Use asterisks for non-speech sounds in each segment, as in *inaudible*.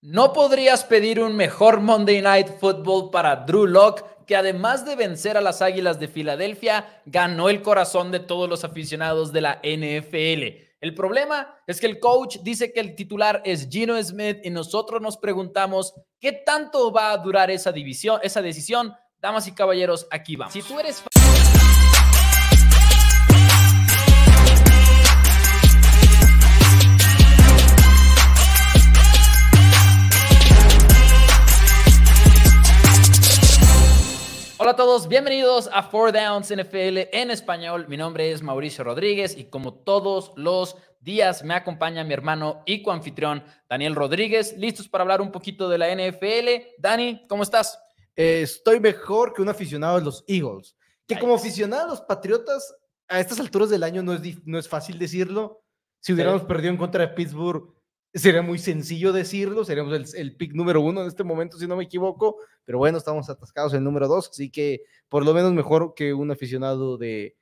No podrías pedir un mejor Monday Night Football para Drew Locke, que además de vencer a las Águilas de Filadelfia, ganó el corazón de todos los aficionados de la NFL. El problema es que el coach dice que el titular es Gino Smith y nosotros nos preguntamos qué tanto va a durar esa división, esa decisión. Damas y caballeros, aquí vamos. Si tú eres Hola a todos, bienvenidos a Four Downs NFL en español. Mi nombre es Mauricio Rodríguez y como todos los días me acompaña mi hermano y coanfitrión Daniel Rodríguez, listos para hablar un poquito de la NFL. Dani, ¿cómo estás? Eh, estoy mejor que un aficionado de los Eagles, que como aficionado de los Patriotas a estas alturas del año no es, no es fácil decirlo. Si hubiéramos perdido en contra de Pittsburgh, Sería muy sencillo decirlo, seríamos el, pick número uno en este momento, si no me equivoco, pero bueno, estamos atascados en el número dos, así que por lo menos mejor que un aficionado de,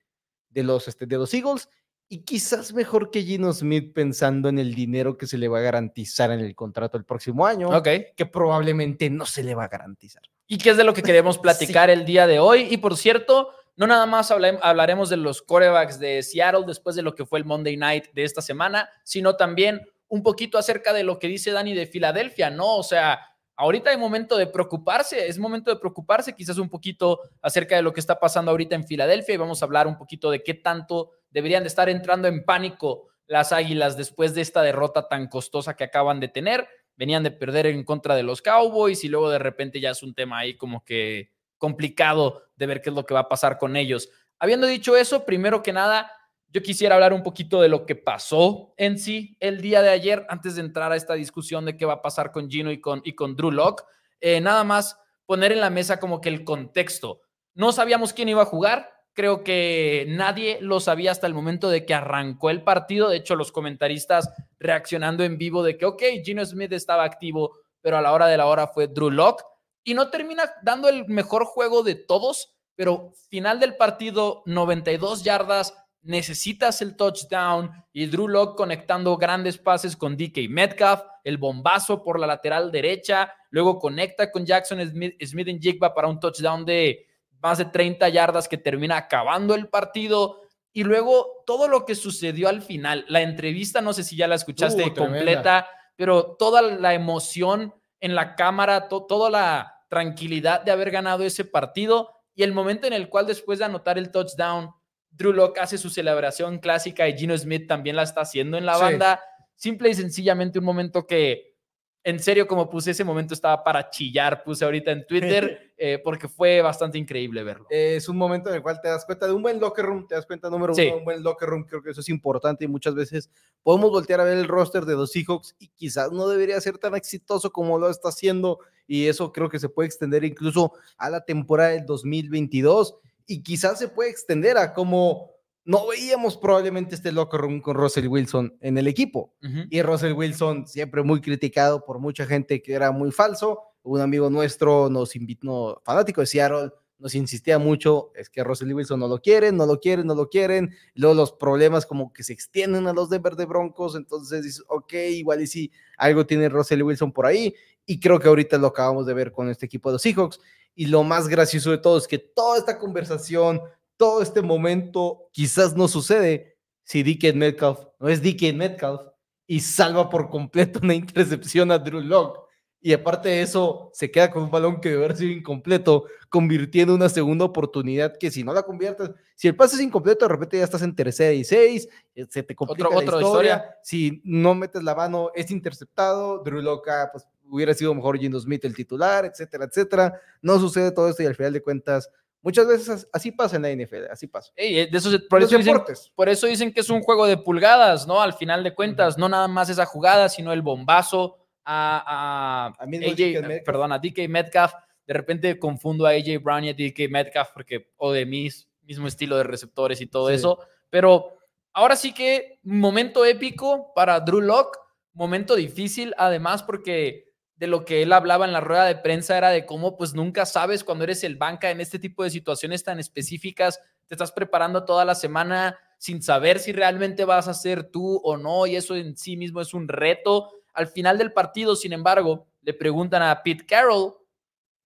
de, los, este, de los Eagles y quizás mejor que Gino Smith pensando en el dinero que se le va a garantizar en el contrato el próximo año, que probablemente no se le va a garantizar. Y que es de lo que queremos *laughs* platicar el día de hoy. Y por cierto, no nada más hablaremos de los corebacks de Seattle después de lo que fue el Monday Night de esta semana, sino también un poquito acerca de lo que dice Dani de Filadelfia, ¿no? O sea, ahorita hay momento de preocuparse, es momento de preocuparse quizás un poquito acerca de lo que está pasando ahorita en Filadelfia y vamos a hablar un poquito de qué tanto deberían de estar entrando en pánico las Águilas después de esta derrota tan costosa que acaban de tener. Venían de perder en contra de los Cowboys y luego de repente ya es un tema ahí como que complicado de ver qué es lo que va a pasar con ellos. Habiendo dicho eso, primero que nada, yo quisiera hablar un poquito de lo que pasó en sí el día de ayer, antes de entrar a esta discusión de qué va a pasar con Gino y con, y con Drew Locke. Eh, nada más poner en la mesa como que el contexto. No sabíamos quién iba a jugar, creo que nadie lo sabía hasta el momento de que arrancó el partido. De hecho, los comentaristas reaccionando en vivo de que, ok, Gino Smith estaba activo, pero a la hora de la hora fue Drew Locke. Y no termina dando el mejor juego de todos, pero final del partido, 92 yardas, necesitas el touchdown y Drew Locke conectando grandes pases con DK Metcalf, el bombazo por la lateral derecha, luego conecta con Jackson Smith, Smith en Jigba para un touchdown de más de 30 yardas que termina acabando el partido. Y luego todo lo que sucedió al final, la entrevista, no sé si ya la escuchaste uh, completa, pero toda la emoción en la cámara, toda la tranquilidad de haber ganado ese partido y el momento en el cual después de anotar el touchdown, Drew Locke hace su celebración clásica y Gino Smith también la está haciendo en la banda. Simple y sencillamente un momento que, en serio, como puse ese momento estaba para chillar, puse ahorita en Twitter, *laughs* eh, porque fue bastante increíble verlo. es un momento en el cual te das cuenta de un buen locker room, te das cuenta, número uno, un buen locker room, creo que eso es importante y muchas veces podemos voltear a ver el roster de los Seahawks y quizás no debería ser tan exitoso como lo está haciendo y eso creo que se puede extender incluso a la temporada del 2022 y quizás se puede extender a como no veíamos probablemente este locker room con Russell Wilson en el equipo. Y Russell Wilson siempre muy criticado por mucha gente que era muy falso. Un amigo nuestro nos invitó, fanático de Seattle, nos insistía mucho, es que Russell Wilson no lo quieren, no lo quieren, no lo quieren. luego los problemas como que se extienden a los Denver de Broncos, entonces dices, ok, igual y si algo tiene Russell Wilson por ahí. Y creo que ahorita lo acabamos de ver con este equipo de los Seahawks. Y lo más gracioso de todo es que toda esta conversación, todo este momento quizás no sucede si DK Metcalf no es DK Metcalf y salva por completo una intercepción a Drew Locke. Y aparte de eso, se queda con un balón que debe haber sido incompleto, convirtiendo una segunda oportunidad que si no la conviertes, si el pase es incompleto, de repente ya estás en tercera y seis, eh, se te complica la historia. historia. Si no metes la mano, es interceptado. Drew Locke, ah, pues hubiera sido mejor Gino Smith el titular, etcétera, etcétera. No sucede todo esto y al final de cuentas, muchas veces así pasa en la NFL, así pasa. Eh, de eso, por, eso dicen, por, eso dicen, que es un juego de pulgadas, ¿no? Al final de cuentas, no nada más esa jugada, sino el bombazo a, a, AJ, perdón, a DK Metcalf. De repente confundo a AJ Brown y a DK Metcalf porque, o de mis, mismo estilo de receptores y todo eso. Pero ahora sí que momento épico para Drew Locke, momento difícil además porque de lo que él hablaba en la rueda de prensa era de cómo pues nunca sabes cuando eres el banca en este tipo de situaciones tan específicas, te estás preparando toda la semana sin saber si realmente vas a ser tú o no y eso en sí mismo es un reto. Al final del partido, sin embargo, le preguntan a Pete Carroll,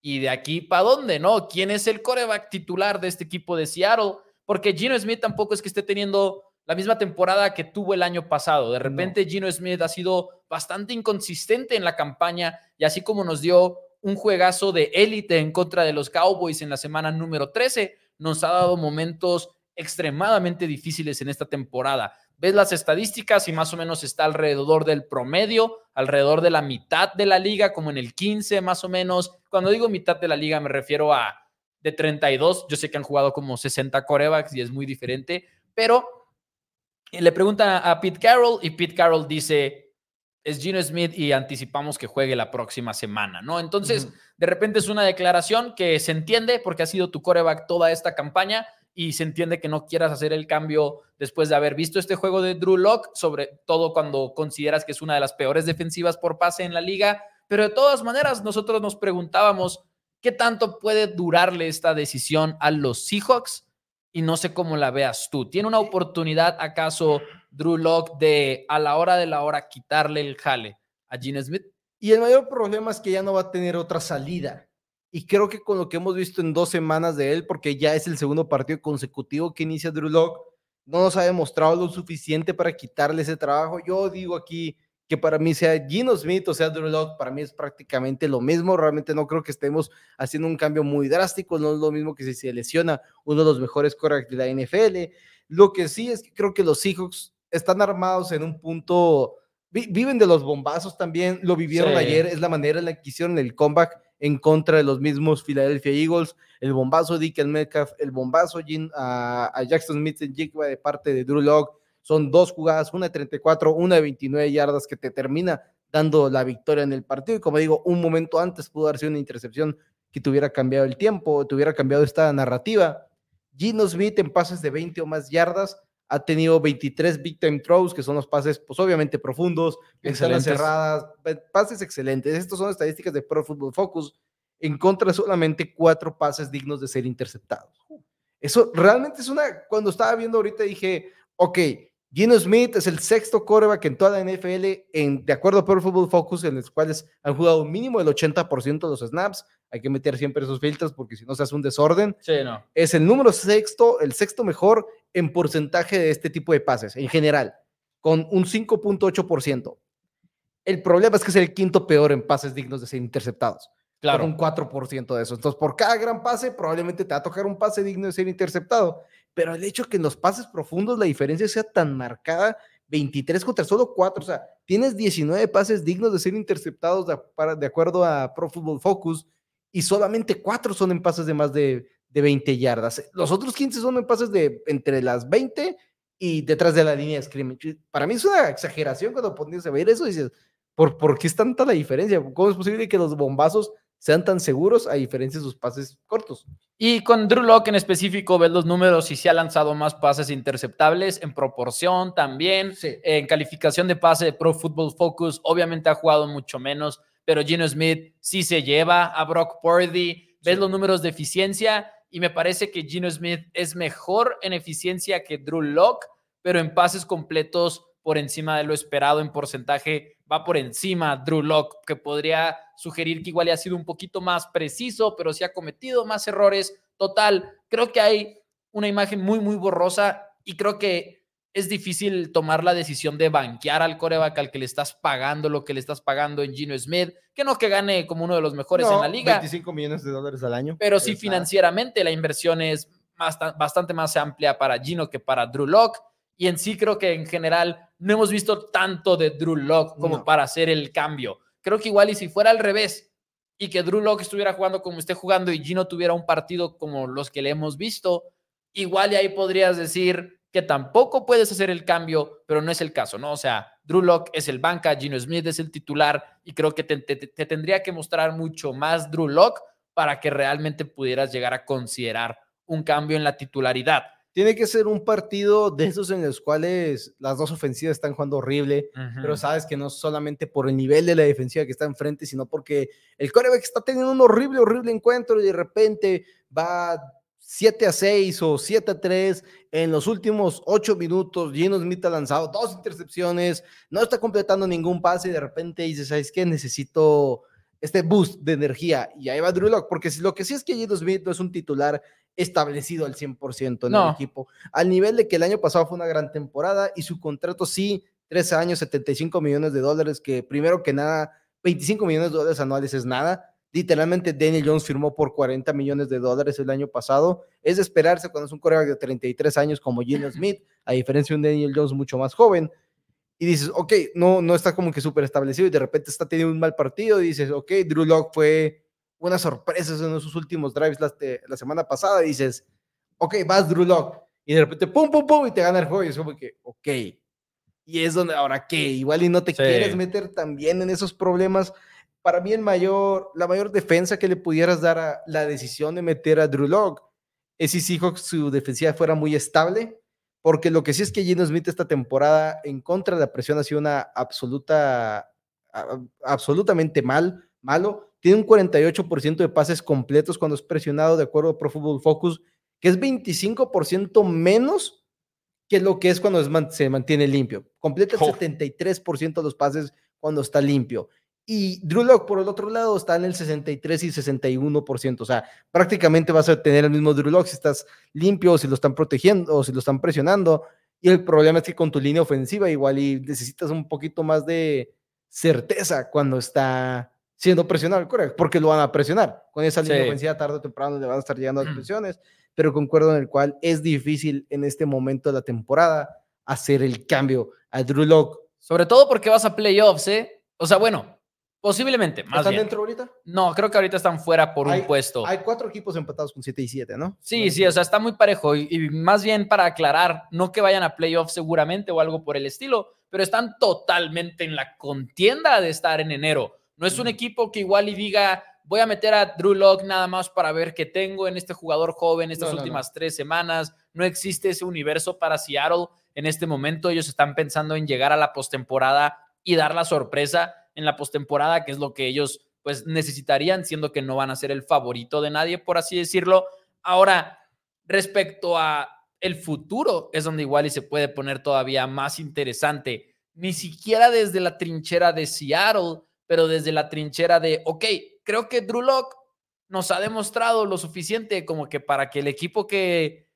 ¿y de aquí para dónde? ¿No? ¿Quién es el coreback titular de este equipo de Seattle? Porque Gino Smith tampoco es que esté teniendo la misma temporada que tuvo el año pasado. De repente Gino Smith ha sido bastante inconsistente en la campaña y así como nos dio un juegazo de élite en contra de los Cowboys en la semana número 13, nos ha dado momentos extremadamente difíciles en esta temporada. Ves las estadísticas y más o menos está alrededor del promedio, alrededor de la mitad de la liga, como en el 15 más o menos. Cuando digo mitad de la liga me refiero a de 32. Yo sé que han jugado como 60 corebacks y es muy diferente, pero le preguntan a Pete Carroll y Pete Carroll dice, es Gino Smith y anticipamos que juegue la próxima semana, ¿no? Entonces, de repente es una declaración que se entiende porque ha sido tu coreback toda esta campaña y se entiende que no quieras hacer el cambio después de haber visto este juego de Drew Lock, sobre todo cuando consideras que es una de las peores defensivas por pase en la liga, pero de todas maneras nosotros nos preguntábamos qué tanto puede durarle esta decisión a los Seahawks y no sé cómo la veas tú. ¿Tiene una oportunidad acaso Drew Locke de a la hora de la hora quitarle el jale a Gene Smith? Y el mayor problema es que ya no va a tener otra salida. Y creo que con lo que hemos visto en dos semanas de él, porque ya es el segundo partido consecutivo que inicia Drew Locke, no nos ha demostrado lo suficiente para quitarle ese trabajo. Yo digo aquí que para mí sea Gino Smith o sea Drew Locke, para mí es prácticamente lo mismo. Realmente no creo que estemos haciendo un cambio muy drástico. No es lo mismo que si se lesiona uno de los mejores corredores de la NFL. Lo que sí es que creo que los Seahawks están armados en un punto, viven de los bombazos también. Lo vivieron ayer, es la manera en la que hicieron el comeback en contra de los mismos Philadelphia Eagles. El bombazo de Dick Metcalf, el bombazo a, Jackson Smith en Jigba de parte de Drew Locke son dos jugadas, una de 34, una de 29 yardas que te termina dando la victoria en el partido. Y como digo, un momento antes pudo sido una intercepción que tuviera cambiado el tiempo, tuviera cambiado esta narrativa. Gino Smith en pases de 20 o más yardas ha tenido 23 big time throws, que son los pases, pues obviamente profundos, ventanas cerradas, pases excelentes. Estas son estadísticas de Pro Football Focus. En contra solamente cuatro pases dignos de ser interceptados. Eso realmente es una, cuando estaba viendo ahorita dije, ok, Gino Smith es el sexto coreback en toda la NFL, en, de acuerdo a Pro Football Focus, en los cuales han jugado un mínimo del 80% de los snaps. Hay que meter siempre esos filtros porque si no se hace un desorden. Sí, no. Es el número sexto, el sexto mejor en porcentaje de este tipo de pases, en general, con un 5.8%. El problema es que es el quinto peor en pases dignos de ser interceptados. Claro. Con un 4% de eso. Entonces, por cada gran pase, probablemente te va a tocar un pase digno de ser interceptado pero el hecho que en los pases profundos la diferencia sea tan marcada, 23 contra solo 4, o sea, tienes 19 pases dignos de ser interceptados de, acuerdo a Pro Football Focus y solamente 4 son en pases de más de, 20 yardas. Los otros 15 son en pases de entre las 20 y detrás de la línea de scrimmage. Para mí es una exageración cuando pones a ver eso y dices, ¿por, ¿por qué es tanta la diferencia? ¿Cómo es posible que los bombazos sean tan seguros a diferencia de sus pases cortos. Y con Drew Locke en específico, ves los números y se ha lanzado más pases interceptables en proporción también. En calificación de pase de Pro Football Focus, obviamente ha jugado mucho menos, pero Gino Smith sí se lleva a Brock Purdy. Ves los números de eficiencia y me parece que Gino Smith es mejor en eficiencia que Drew Locke, pero en pases completos por encima de lo esperado en porcentaje, va por encima Drew Locke, que podría sugerir que igual ha sido un poquito más preciso, pero sí ha cometido más errores. Total, creo que hay una imagen muy, muy borrosa y creo que es difícil tomar la decisión de banquear al coreback al que le estás pagando lo que le estás pagando en Gino Smith, que no que gane como uno de los mejores en la liga. 25 millones de dólares al año. Pero sí financieramente la inversión es bastante más amplia para Gino que para Drew Locke. Y en sí creo que en general no hemos visto tanto de Drew Locke como para hacer el cambio. Creo que igual y si fuera al revés y que Drew Locke estuviera jugando como esté jugando y Gino tuviera un partido como los que le hemos visto, igual y ahí podrías decir que tampoco puedes hacer el cambio, pero no es el caso, ¿no? O sea, Drew Locke es el banca, Gino Smith es el titular y creo que te, te tendría que mostrar mucho más Drew Locke para que realmente pudieras llegar a considerar un cambio en la titularidad tiene que ser un partido de esos en los cuales las dos ofensivas están jugando horrible, pero sabes que no solamente por el nivel de la defensiva que está enfrente, sino porque el coreback está teniendo un horrible, horrible encuentro y de repente va 7 a 6 o 7 a 3 en los últimos 8 minutos. Gino Smith ha lanzado dos intercepciones, no está completando ningún pase y de repente dice, ¿sabes qué? Necesito este boost de energía. Y ahí va Drew Locke, porque lo que sí es que Gino Smith no es un titular establecido al 100% en el equipo, al nivel de que el año pasado fue una gran temporada y su contrato sí, 13 años, 75 millones de dólares, que primero que nada, 25 millones de dólares anuales es nada. Literalmente Daniel Jones firmó por 40 millones de dólares el año pasado. Es de esperarse cuando es un coreback de 33 años como Gino *laughs* Smith, a diferencia de un Daniel Jones mucho más joven y dices, ok, no, no está como que súper establecido y de repente está teniendo un mal partido y dices, ok, Drew Locke fue una sorpresa en esos últimos drives la, la semana pasada y dices, ok, vas Drew Locke y de repente pum, pum, pum y te gana el juego y es como que, ok. Y es donde, ahora qué, igual y no te quieres meter también en esos problemas. Para mí el mayor, la mayor defensa que le pudieras dar a la decisión de meter a Drew Locke es si Seahawks su defensiva fuera muy estable porque lo que sí es que Gino Smith esta temporada en contra de la presión ha sido una absoluta, absolutamente mal, malo. Tiene un 48% de pases completos cuando es presionado, de acuerdo a Pro Football Focus, que es 25% menos que lo que es cuando se mantiene limpio. Completa el 73% de los pases cuando está limpio. Y Drew Locke, por el otro lado, está en el 63 y 61%. O sea, prácticamente vas a tener el mismo Drew Locke si estás limpio, si lo están protegiendo, o si lo están presionando. Y el problema es que con tu línea ofensiva igual y necesitas un poquito más de certeza cuando está siendo presionado el coreback, porque lo van a presionar. Con esa línea ofensiva tarde o temprano le van a estar llegando las presiones, pero concuerdo en el cual es difícil en este momento de la temporada hacer el cambio a Drew Locke. Sobre todo porque vas a playoffs, ¿eh? O sea, bueno, Posiblemente, más ¿Están dentro ahorita? No, creo que ahorita están fuera por un puesto. Hay cuatro equipos empatados con 7 y 7, ¿no? Sí, sí, o sea, está muy parejo. Y, más bien para aclarar, no que vayan a playoffs seguramente o algo por el estilo, pero están totalmente en la contienda de estar en enero. No es un equipo que igual y diga, voy a meter a Drew Locke nada más para ver qué tengo en este jugador joven estas últimas tres semanas. No existe ese universo para Seattle en este momento. Ellos están pensando en llegar a la postemporada y dar la sorpresa en la postemporada, que es lo que ellos pues necesitarían, siendo que no van a ser el favorito de nadie, por así decirlo. Ahora, respecto a el futuro, es donde igual y se puede poner todavía más interesante. Ni siquiera desde la trinchera de Seattle, pero desde la trinchera de, ok, creo que Drew Locke nos ha demostrado lo suficiente como que para que el equipo que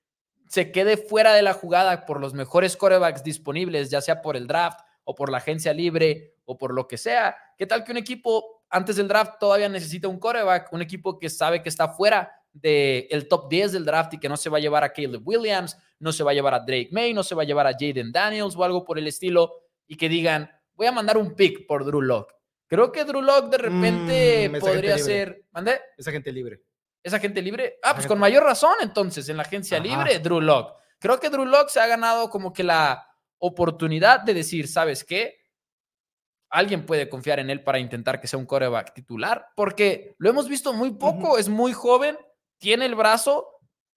se quede fuera de la jugada por los mejores corebacks disponibles, ya sea por el draft o por la agencia libre o por lo que sea. ¿Qué tal que un equipo antes del draft todavía necesita un coreback? Un equipo que sabe que está fuera del top 10 del draft y que no se va a llevar a Caleb Williams, no se va a llevar a Drake May, no se va a llevar a Jaden Daniels o algo por el estilo y que digan, voy a mandar un pick por Drew Locke. Creo que Drew Locke de repente mm, podría ser. ¿Mandé? Esa gente libre. ¿Esa gente libre? Ah, pues con mayor razón entonces, en la agencia libre, Drew Locke. Creo que Drew Locke se ha ganado como que la oportunidad de decir, ¿sabes qué? Alguien puede confiar en él para intentar que sea un coreback titular, porque lo hemos visto muy poco, es muy joven, tiene el brazo,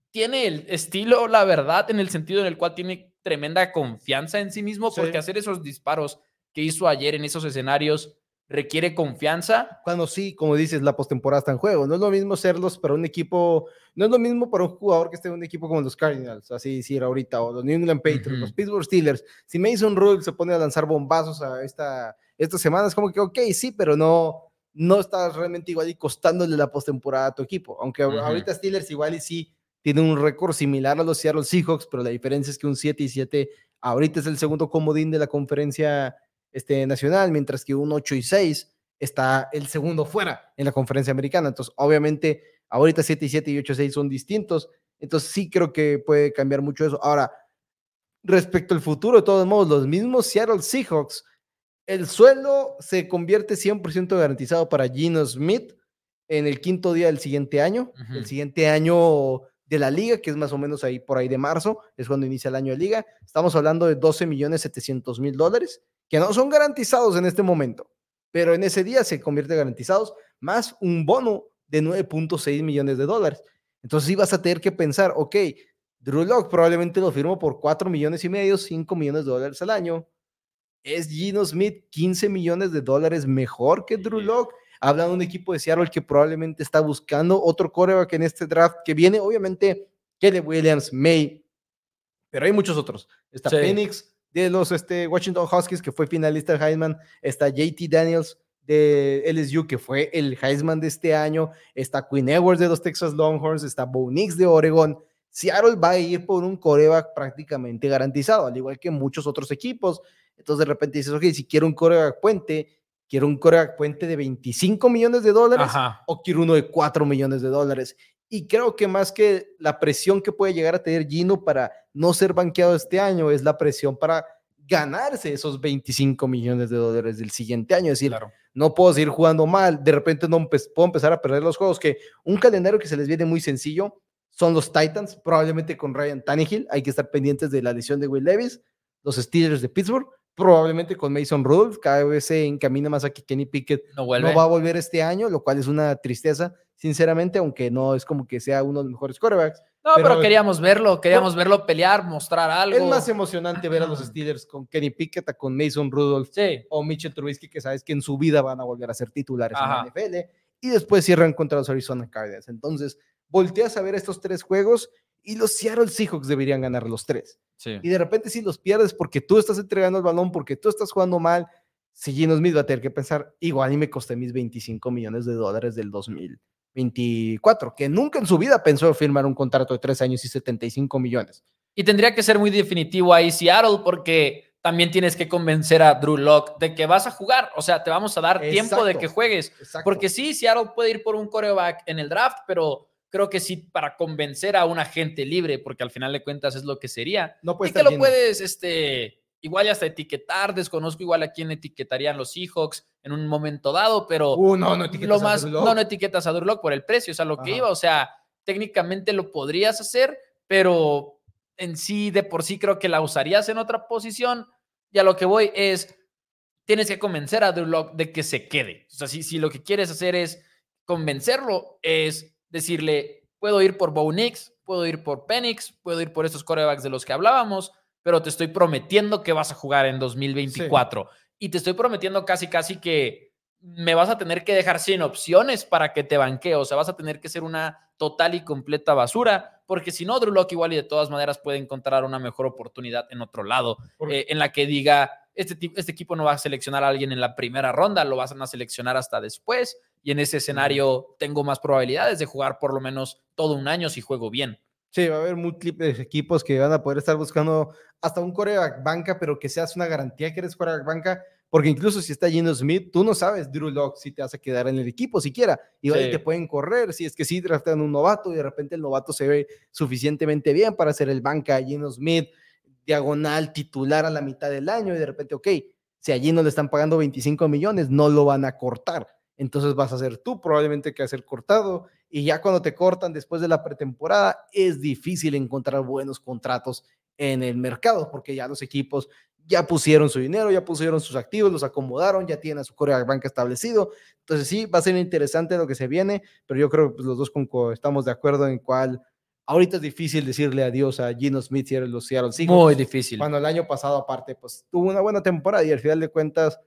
tiene el estilo, la verdad, en el sentido en el cual tiene tremenda confianza en sí mismo, porque hacer esos disparos que hizo ayer en esos escenarios requiere confianza. Cuando sí, como dices, la postemporada está en juego. No es lo mismo serlos para un equipo, no es lo mismo para un jugador que esté en un equipo como los Cardinals, así decir ahorita, o los New England Patriots, los Pittsburgh Steelers. Si Mason Rule se pone a lanzar bombazos a esta, esta semana, es como que, ok, sí, pero no, no está realmente igual y costándole la postemporada a tu equipo. Aunque ahorita Steelers igual y sí tiene un récord similar a los Seattle Seahawks, pero la diferencia es que un 7 y 7 ahorita es el segundo comodín de la conferencia este, nacional, mientras que un 8 y 6 está el segundo fuera en la conferencia americana. Entonces, obviamente, ahorita 7 y 7 y 8 y 6 son distintos. Entonces, sí creo que puede cambiar mucho eso. Ahora, respecto al futuro, de todos modos, los mismos Seattle Seahawks, el suelo se convierte 100% garantizado para Gino Smith en el quinto día del siguiente año. El siguiente año de la liga, que es más o menos ahí por ahí de marzo, es cuando inicia el año de liga. Estamos hablando de 12 millones 700 mil dólares que no son garantizados en este momento, pero en ese día se convierte garantizados, más un bono de 9.6 millones de dólares. Entonces ibas a tener que pensar, ok, Drew Locke probablemente lo firmo por 4 millones y medio, 5 millones de dólares al año. ¿Es Gino Smith 15 millones de dólares mejor que Drew Locke? Habla de un equipo de Seattle que probablemente está buscando otro coreback en este draft que viene, obviamente, Kelly Williams, May, pero hay muchos otros. Está Phoenix de los este, Washington Huskies, que fue finalista del Heisman. Está JT Daniels de LSU, que fue el Heisman de este año. Está Quinn Edwards de los Texas Longhorns. Está Bo Nix de Oregon. Seattle va a ir por un coreback prácticamente garantizado, al igual que muchos otros equipos. Entonces de repente dices, ok, si quiero un coreback puente, quiero un coreback puente de 25 millones de dólares o quiero uno de 4 millones de dólares. Y creo que más que la presión que puede llegar a tener Gino para no ser banqueado este año, es la presión para ganarse esos 25 millones de dólares del siguiente año. Es decir, no puedo seguir jugando mal, de repente no puedo empezar a perder los juegos, que un calendario que se les viene muy sencillo, son los Titans, probablemente con Ryan Tannehill. Hay que estar pendientes de la lesión de Will Levis. Los Steelers de Pittsburgh, probablemente con Mason Rudolph. Cada vez se encamina más a que Kenny Pickett no, va a volver este año, lo cual es una tristeza, sinceramente, aunque no es como que sea uno de los mejores quarterbacks. No, pero, queríamos verlo, queríamos verlo pelear, mostrar algo. Es más emocionante ver a los Steelers con Kenny Pickett, con Mason Rudolph o Mitchell Trubisky, que sabes que en su vida van a volver a ser titulares en la NFL. Y después cierran contra los Arizona Cardinals. Entonces, volteas a ver estos tres juegos y los Seattle Seahawks deberían ganar los tres. Y de repente si los pierdes porque tú estás entregando el balón, porque tú estás jugando mal, si Gino Smith va a tener que pensar, igual y me costé mis 25 millones de dólares del 2024, que nunca en su vida pensó firmar un contrato de tres años y 75 millones. Y tendría que ser muy definitivo ahí Seattle porque también tienes que convencer a Drew Locke de que vas a jugar, o sea, te vamos a dar tiempo de que juegues, porque sí, Seattle puede ir por un coreback en el draft, pero creo que sí, para convencer a un agente libre, porque al final de cuentas es lo que sería. No y que lo puedes, este, igual hasta etiquetar, desconozco igual a quién etiquetarían los Seahawks en un momento dado, pero uh, no, no etiquetas lo más, a no, no etiquetas a Durlock por el precio, es a lo que iba, o sea, técnicamente lo podrías hacer, pero en sí, de por sí creo que la usarías en otra posición, y a lo que voy es, tienes que convencer a Durlock de que se quede, o sea, si, si lo que quieres hacer es convencerlo, es decirle, puedo ir por Bo Nix, puedo ir por Penix, puedo ir por estos corebacks de los que hablábamos, pero te estoy prometiendo que vas a jugar en 2024. Y te estoy prometiendo casi, casi que me vas a tener que dejar sin opciones para que te banquee. O sea, vas a tener que ser una total y completa basura, porque si no, Drew Locke igual y de todas maneras puede encontrar una mejor oportunidad en otro lado, eh, en la que diga, este, este equipo no va a seleccionar a alguien en la primera ronda, lo vas a seleccionar hasta después y en ese escenario tengo más probabilidades de jugar por lo menos todo un año si juego bien. Sí, va a haber múltiples equipos que van a poder estar buscando hasta un coreback banca, pero que seas una garantía que eres coreback banca, porque incluso si está Gino Smith, tú no sabes, Drew Locke, si te vas a quedar en el equipo siquiera, y te pueden correr, si es que sí draftan un novato y de repente el novato se ve suficientemente bien para ser el banca, Gino Smith, diagonal titular a la mitad del año, y de repente, ok, si allí no le están pagando 25 millones, no lo van a cortar entonces vas a ser tú probablemente que a ser cortado y ya cuando te cortan después de la pretemporada es difícil encontrar buenos contratos en el mercado porque ya los equipos ya pusieron su dinero, ya pusieron sus activos, los acomodaron, ya tienen a su Corea banca establecido. Entonces sí, va a ser interesante lo que se viene, pero yo creo que pues, los dos estamos de acuerdo en cuál ahorita es difícil decirle adiós a Gino Smith y a los Seattle Seahawks. Muy difícil. Cuando el año pasado aparte pues tuvo una buena temporada y al final de cuentas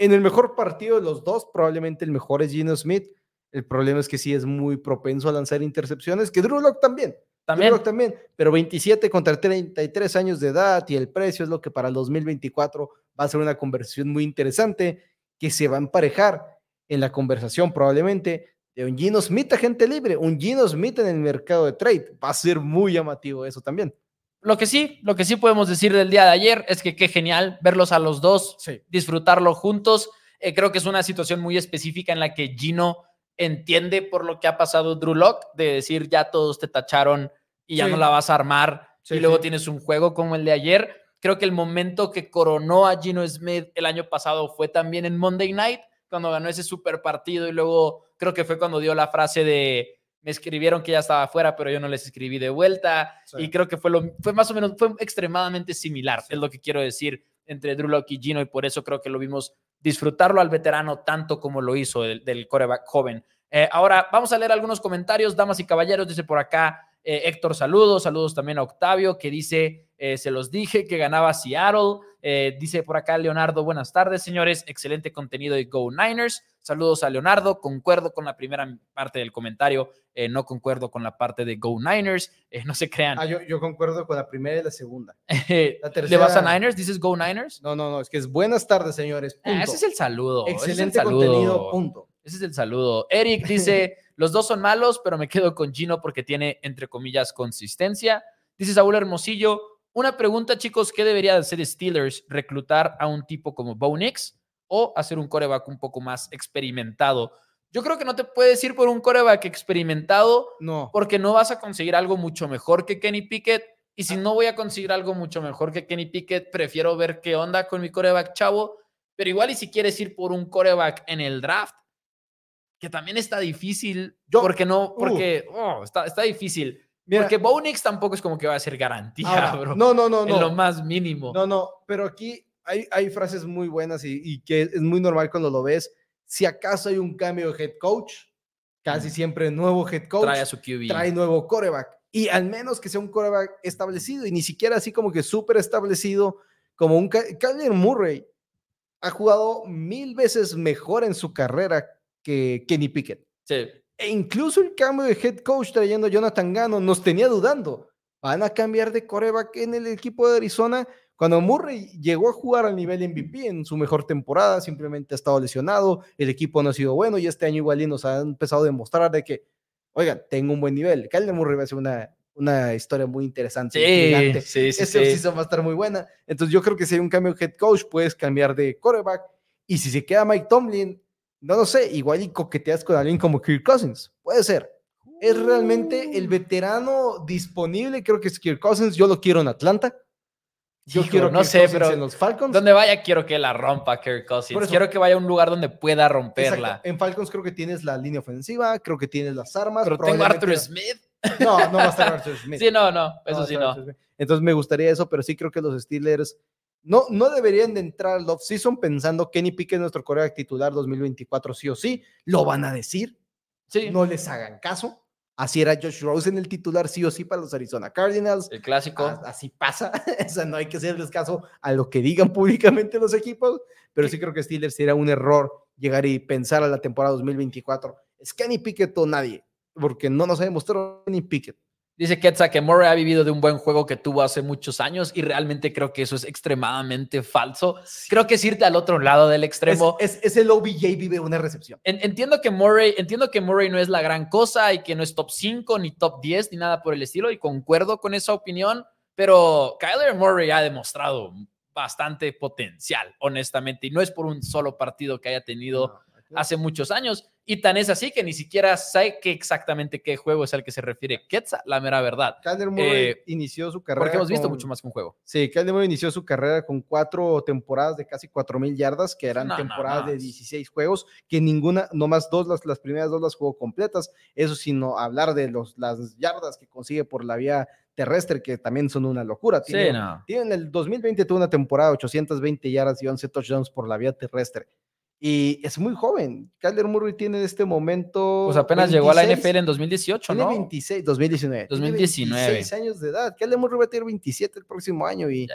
en el mejor partido de los dos, probablemente el mejor es Gino Smith. El problema es que sí es muy propenso a lanzar intercepciones, que Drew Locke también. También. también, pero 27 contra 33 años de edad y el precio es lo que para el 2024 va a ser una conversación muy interesante que se va a emparejar en la conversación probablemente de un Gino Smith a gente libre, un Gino Smith en el mercado de trade. Va a ser muy llamativo eso también. Lo que sí, lo que sí podemos decir del día de ayer es que qué genial verlos a los dos, disfrutarlo juntos. Eh, creo que es una situación muy específica en la que Gino entiende por lo que ha pasado Drew Lock, de decir ya todos te tacharon y ya no la vas a armar y luego tienes un juego como el de ayer. Creo que el momento que coronó a Gino Smith el año pasado fue también en Monday Night, cuando ganó ese super partido y luego creo que fue cuando dio la frase de me escribieron que ya estaba afuera, pero yo no les escribí de vuelta. Y creo que fue, lo, fue más o menos, fue extremadamente similar, es lo que quiero decir, entre Drew Locke y Gino, y por eso creo que lo vimos disfrutarlo al veterano tanto como lo hizo del, del coreback joven. Eh, ahora vamos a leer algunos comentarios, damas y caballeros, dice por acá Eh, Héctor, saludos. Saludos también a Octavio, que dice, eh, se los dije, que ganaba Seattle. Eh, dice por acá Leonardo, buenas tardes, señores. Excelente contenido de Go Niners. Saludos a Leonardo. Concuerdo con la primera parte del comentario. no concuerdo con la parte de Go Niners. no se crean. Ah, yo, concuerdo con la primera y la segunda. *laughs* la tercera... ¿Le vas a Niners? ¿Dices Go Niners? No, no, no. Es que es buenas tardes, señores. Ah, ese es el saludo. Excelente contenido, punto. Ese es el saludo. Eric dice, *laughs* los dos son malos, pero me quedo con Gino porque tiene, entre comillas, consistencia. Dice Saúl Hermosillo, una pregunta, chicos, ¿qué debería hacer Steelers? ¿Reclutar a un tipo como Bo Nix o hacer un coreback un poco más experimentado? Yo creo que no te puedes ir por un coreback experimentado no. porque no vas a conseguir algo mucho mejor que Kenny Pickett. Y si no voy a conseguir algo mucho mejor que Kenny Pickett, prefiero ver qué onda con mi coreback chavo. Pero igual y si quieres ir por un coreback en el draft, que también está difícil, Yo, porque no, porque oh, está, está difícil. porque Bonix tampoco es como que va a ser garantía, bro. No, no, no, no. En lo más mínimo. No, no, pero aquí hay, hay frases muy buenas y, y, que es muy normal cuando lo ves. Si acaso hay un cambio de head coach, casi siempre nuevo head coach. Trae a su QB. Trae nuevo coreback. Y al menos que sea un coreback establecido y ni siquiera así como que súper establecido como un Kyler Murray. Ha jugado mil veces mejor en su carrera que Kenny Pickett. Sí. E incluso el cambio de head coach trayendo a Jonathan Gano nos tenía dudando. Van a cambiar de coreback en el equipo de Arizona. Cuando Murray llegó a jugar al nivel MVP en su mejor temporada, simplemente ha estado lesionado, el equipo no ha sido bueno y este año igual nos ha empezado a demostrar de que, oigan, tengo un buen nivel. Kyle Murray va a ser una, una historia muy interesante. Sí, sí, sí. Esta va a estar muy buena. Entonces yo creo que si hay un cambio de head coach, puedes cambiar de coreback. Y si se queda Mike Tomlin, no lo sé, igual y coqueteas con alguien como Kirk Cousins. Puede ser. Es realmente el uh. veterano disponible. Creo que es Kirk Cousins. Yo lo quiero en Atlanta. Yo quiero no sé, pero en los Falcons. Donde vaya, quiero que la rompa Kirk Cousins. Quiero que vaya a un lugar donde pueda romperla. En Falcons creo que tienes la línea ofensiva, creo que tienes las armas. Pero tengo Arthur Smith. No, no va a estar Arthur *laughs* Smith. Sí, no, no, eso sí no. Entonces me gustaría eso, pero sí creo que los Steelers no, no deberían de entrar al off-season pensando Kenny Pickett es nuestro coreback titular 2024 sí o sí. Lo van a decir. Sí. No les hagan caso. Así era Josh Rosen el titular sí o sí para los Arizona Cardinals. El clásico. así pasa. *laughs* o sea, no hay que hacerles caso a lo que digan *laughs* públicamente los equipos. Pero sí creo que Steelers sería un error llegar y pensar a la temporada 2024. ¿Es Kenny Pickett o nadie? Porque no nos ha demostrado Kenny Pickett. Dice Ketsa que Murray ha vivido de un buen juego que tuvo hace muchos años y realmente creo que eso es extremadamente falso. Creo que es irte al otro lado del extremo. Es, es, el OBJ vive una recepción. entiendo, que Murray, entiendo que Murray no es la gran cosa y que no es top 5 ni top 10 ni nada por el estilo y concuerdo con esa opinión, pero Kyler Murray ha demostrado bastante potencial, honestamente, y no es por un solo partido que haya tenido hace muchos años. Y tan es así que ni siquiera sé qué exactamente qué juego es al que se refiere Quetzal, la mera verdad. Murray eh, inició su carrera. Porque hemos visto mucho más que un juego. Sí, Kyler Murray inició su carrera con cuatro temporadas de casi cuatro mil yardas, que eran temporadas de 16 juegos, que ninguna, nomás dos, las, las primeras dos las jugó completas. Eso sin hablar de los, las yardas que consigue por la vía terrestre, que también son una locura. Tiene, sí, no. en el 2020 tuvo una temporada de 820 yardas y 11 touchdowns por la vía terrestre. Y es muy joven. Kyler Murray tiene en este momento. Pues apenas llegó a la NFL en 2018, ¿no? Tiene 26, 2019. 2019. Tiene 26 años de edad. Kyler Murray va a tener 27 el próximo año y.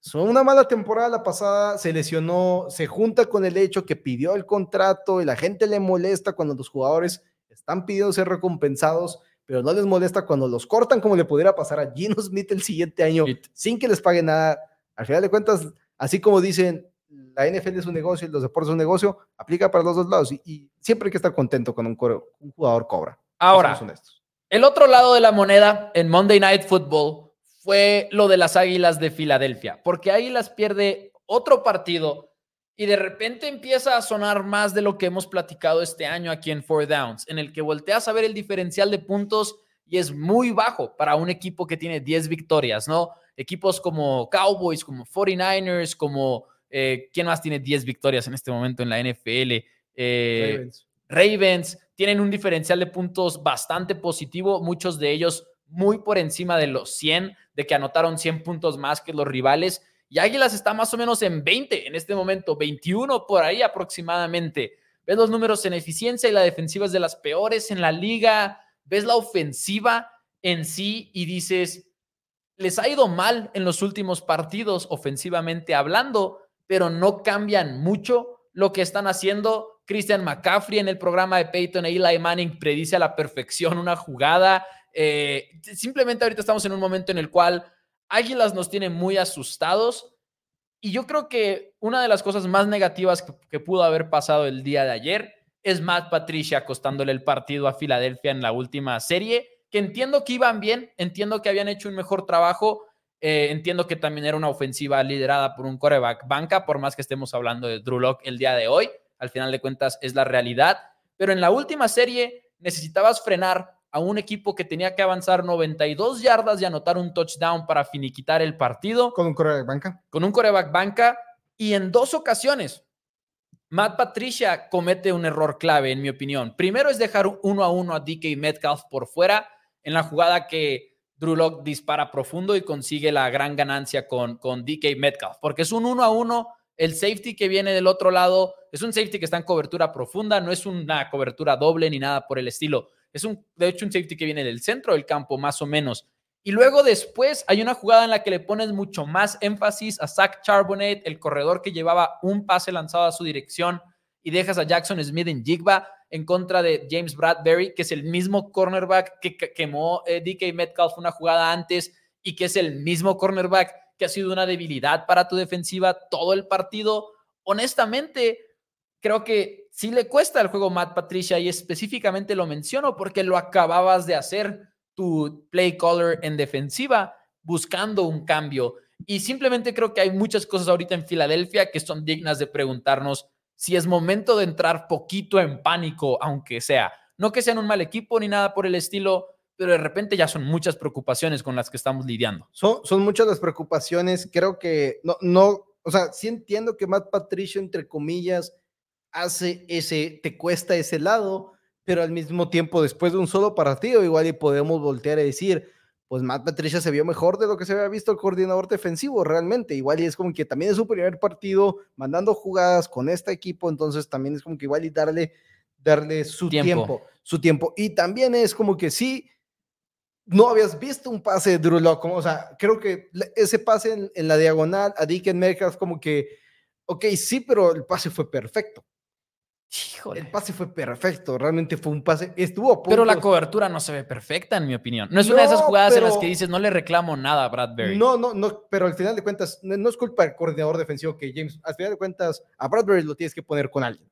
Fue una mala temporada la pasada, se lesionó, se junta con el hecho que pidió el contrato y la gente le molesta cuando los jugadores están pidiendo ser recompensados, pero no les molesta cuando los cortan como le pudiera pasar a Gino Smith el siguiente año sin que les pague nada. Al final de cuentas, así como dicen, la NFL es un negocio y los deportes es un negocio, aplica para los dos lados y, siempre hay que estar contento cuando un, un jugador cobra. Ahora, el otro lado de la moneda en Monday Night Football fue lo de las Águilas de Filadelfia, porque Águilas pierde otro partido y de repente empieza a sonar más de lo que hemos platicado este año aquí en Four Downs, en el que volteas a ver el diferencial de puntos y es muy bajo para un equipo que tiene 10 victorias, ¿no? Equipos como Cowboys, como 49ers, como eh, ¿Quién más tiene 10 victorias en este momento en la NFL? Eh, Ravens. Ravens tienen un diferencial de puntos bastante positivo, muchos de ellos muy por encima de los 100, de que anotaron 100 puntos más que los rivales. Y Águilas está más o menos en 20 en este momento, 21 por ahí aproximadamente. Ves los números en eficiencia y la defensiva es de las peores en la liga. Ves la ofensiva en sí y dices, les ha ido mal en los últimos partidos ofensivamente hablando, pero no cambian mucho lo que están haciendo. Christian McCaffrey en el programa de Peyton e Eli Manning predice a la perfección una jugada. Eh, simplemente ahorita estamos en un momento en el cual Águilas nos tiene muy asustados. Y yo creo que una de las cosas más negativas que, que pudo haber pasado el día de ayer es Matt Patricia acostándole el partido a Filadelfia en la última serie, que entiendo que iban bien, entiendo que habían hecho un mejor trabajo, eh, entiendo que también era una ofensiva liderada por un coreback banca, por más que estemos hablando de Drew Lock el día de hoy, al final de cuentas es la realidad, pero en la última serie necesitabas frenar a un equipo que tenía que avanzar 92 yardas y anotar un touchdown para finiquitar el partido. Con un coreback banca. Con un coreback banca. Y en dos ocasiones, Matt Patricia comete un error clave, en mi opinión. Primero es dejar uno a uno a DK Metcalf por fuera en la jugada que Drew Lock dispara profundo y consigue la gran ganancia con, con DK Metcalf, porque es un uno a uno. El safety que viene del otro lado es un safety que está en cobertura profunda, no es una cobertura doble ni nada por el estilo. Es un, de hecho, un safety que viene del centro del campo, más o menos. Y luego después hay una jugada en la que le pones mucho más énfasis a Zach Charbonnet, el corredor que llevaba un pase lanzado a su dirección, y dejas a Jackson Smith en Jigba en contra de James Bradbury, que es el mismo cornerback que quemó eh, DK Metcalf una jugada antes y que es el mismo cornerback que ha sido una debilidad para tu defensiva todo el partido. Honestamente, creo que sí le cuesta el juego Matt Patricia y específicamente lo menciono porque lo acababas de hacer tu play caller en defensiva buscando un cambio. Y simplemente creo que hay muchas cosas ahorita en Filadelfia que son dignas de preguntarnos si es momento de entrar poquito en pánico, aunque sea. No que sean un mal equipo ni nada por el estilo, pero de repente ya son muchas preocupaciones con las que estamos lidiando. Son, muchas las preocupaciones. Creo que no, no, o sea, sí entiendo que Matt Patricio, entre comillas, hace ese, te cuesta ese lado, pero al mismo tiempo, después de un solo partido, igual y podemos voltear a decir, pues Matt Patricia se vio mejor de lo que se había visto el coordinador defensivo, realmente. Igual y es como que también es su primer partido mandando jugadas con este equipo, entonces también es como que igual y darle, darle su tiempo. su tiempo. Y también es como que sí, no habías visto un pase de Drew Locke, o sea, creo que ese pase en, la diagonal a Dick Metcalf como que, ok, sí, pero el pase fue perfecto. El pase fue perfecto, realmente fue un pase, estuvo Pero la cobertura no se ve perfecta, en mi opinión. No es una de esas jugadas en las que dices, no le reclamo nada a Bradbury. No, no, no, pero al final de cuentas, no, es culpa del coordinador defensivo que James, al final de cuentas, a Bradbury lo tienes que poner con alguien.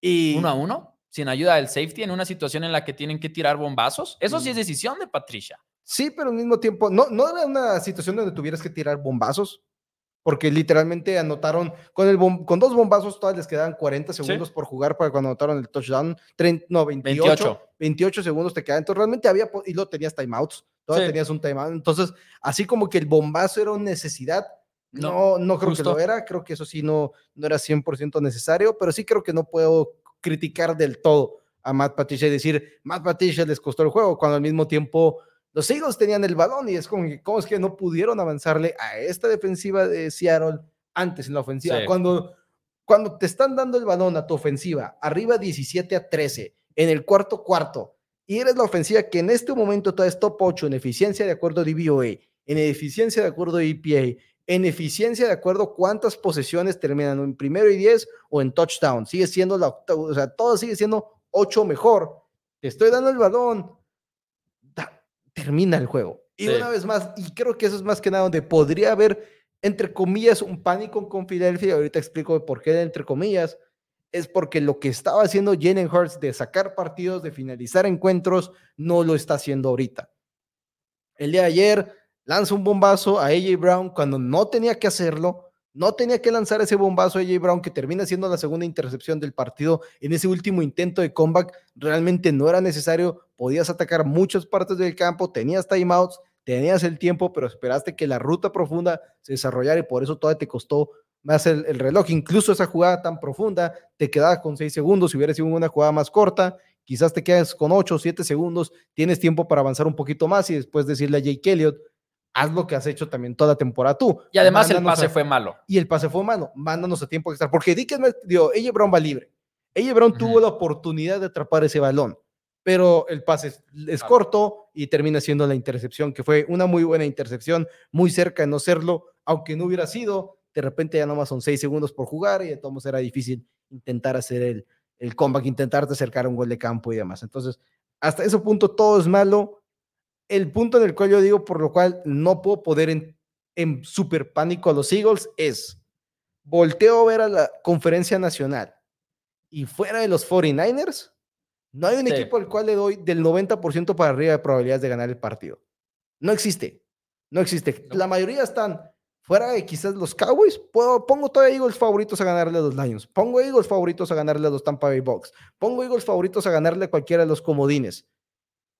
Y... ¿Uno a uno? Sin ayuda del safety en una situación en la que tienen que tirar bombazos. Eso sí es mm. decisión de Patricia. Sí, pero al mismo tiempo, no, no era una situación donde tuvieras que tirar bombazos porque literalmente anotaron con, el con dos bombazos, todas les quedaban 40 segundos por jugar para cuando anotaron el touchdown, no, 28, 28, segundos te quedan, entonces realmente había, y lo tenías timeouts, todavía tenías un timeout, entonces así como que el bombazo era una necesidad, no, no, creo que lo era, creo que eso sí no, no era 100% necesario, pero sí creo que no puedo criticar del todo a Matt Patricia y decir, Matt Patricia les costó el juego, cuando al mismo tiempo los Eagles tenían el balón y es como que, ¿cómo es que no pudieron avanzarle a esta defensiva de Seattle antes en la ofensiva? Cuando, cuando te están dando el balón a tu ofensiva, arriba 17 a 13, en el cuarto cuarto, y eres la ofensiva que en este momento todavía es top 8 en eficiencia de acuerdo a DVOA, en eficiencia de acuerdo a EPA, en eficiencia de acuerdo cuántas posesiones terminan en primero y 10 o en touchdown. Sigue siendo la octava, o sea, todo sigue siendo 8 mejor. Te estoy dando el balón, termina el juego. Y una vez más, y creo que eso es más que nada donde podría haber, entre comillas, un pánico con Filadelfia. Ahorita explico por qué, entre comillas. Es porque lo que estaba haciendo Jalen Hurts de sacar partidos, de finalizar encuentros, no lo está haciendo ahorita. El día de ayer lanza un bombazo a AJ Brown cuando no tenía que hacerlo no tenía que lanzar ese bombazo a AJ Brown que termina siendo la segunda intercepción del partido en ese último intento de comeback. Realmente no era necesario. Podías atacar muchas partes del campo, tenías timeouts, tenías el tiempo, pero esperaste que la ruta profunda se desarrollara y por eso todavía te costó más el, reloj. Incluso esa jugada tan profunda te quedaba con seis segundos. Si hubiera sido una jugada más corta, quizás te quedas con ocho o siete segundos. Tienes tiempo para avanzar un poquito más y después decirle a Jake Elliott haz lo que has hecho también toda temporada tú. Y además el pase fue malo. Y el pase fue malo. Mándanos a tiempo extra. Porque Dickens me dio, ella Brown va libre. Ella Brown tuvo la oportunidad de atrapar ese balón. pero el pase es, corto y termina siendo la intercepción, que fue una muy buena intercepción, muy cerca de no serlo, aunque no hubiera sido, de repente ya nomás son seis segundos por jugar y de todos era difícil intentar hacer el, el comeback, intentarte acercar a un gol de campo y demás. Entonces, hasta ese punto todo es malo. El punto en el cual yo digo, por lo cual no puedo poder en, en super pánico a los Eagles es, volteo a ver a la conferencia nacional y fuera de los 49ers, no hay un equipo al cual le doy del 90% para arriba de probabilidades de ganar el partido. No existe. No existe. La mayoría están fuera de quizás los Cowboys. Puedo, pongo todavía Eagles favoritos a ganarle a los Lions. Pongo Eagles favoritos a ganarle a los Tampa Bay Bucks. Pongo Eagles favoritos a ganarle a cualquiera de los comodines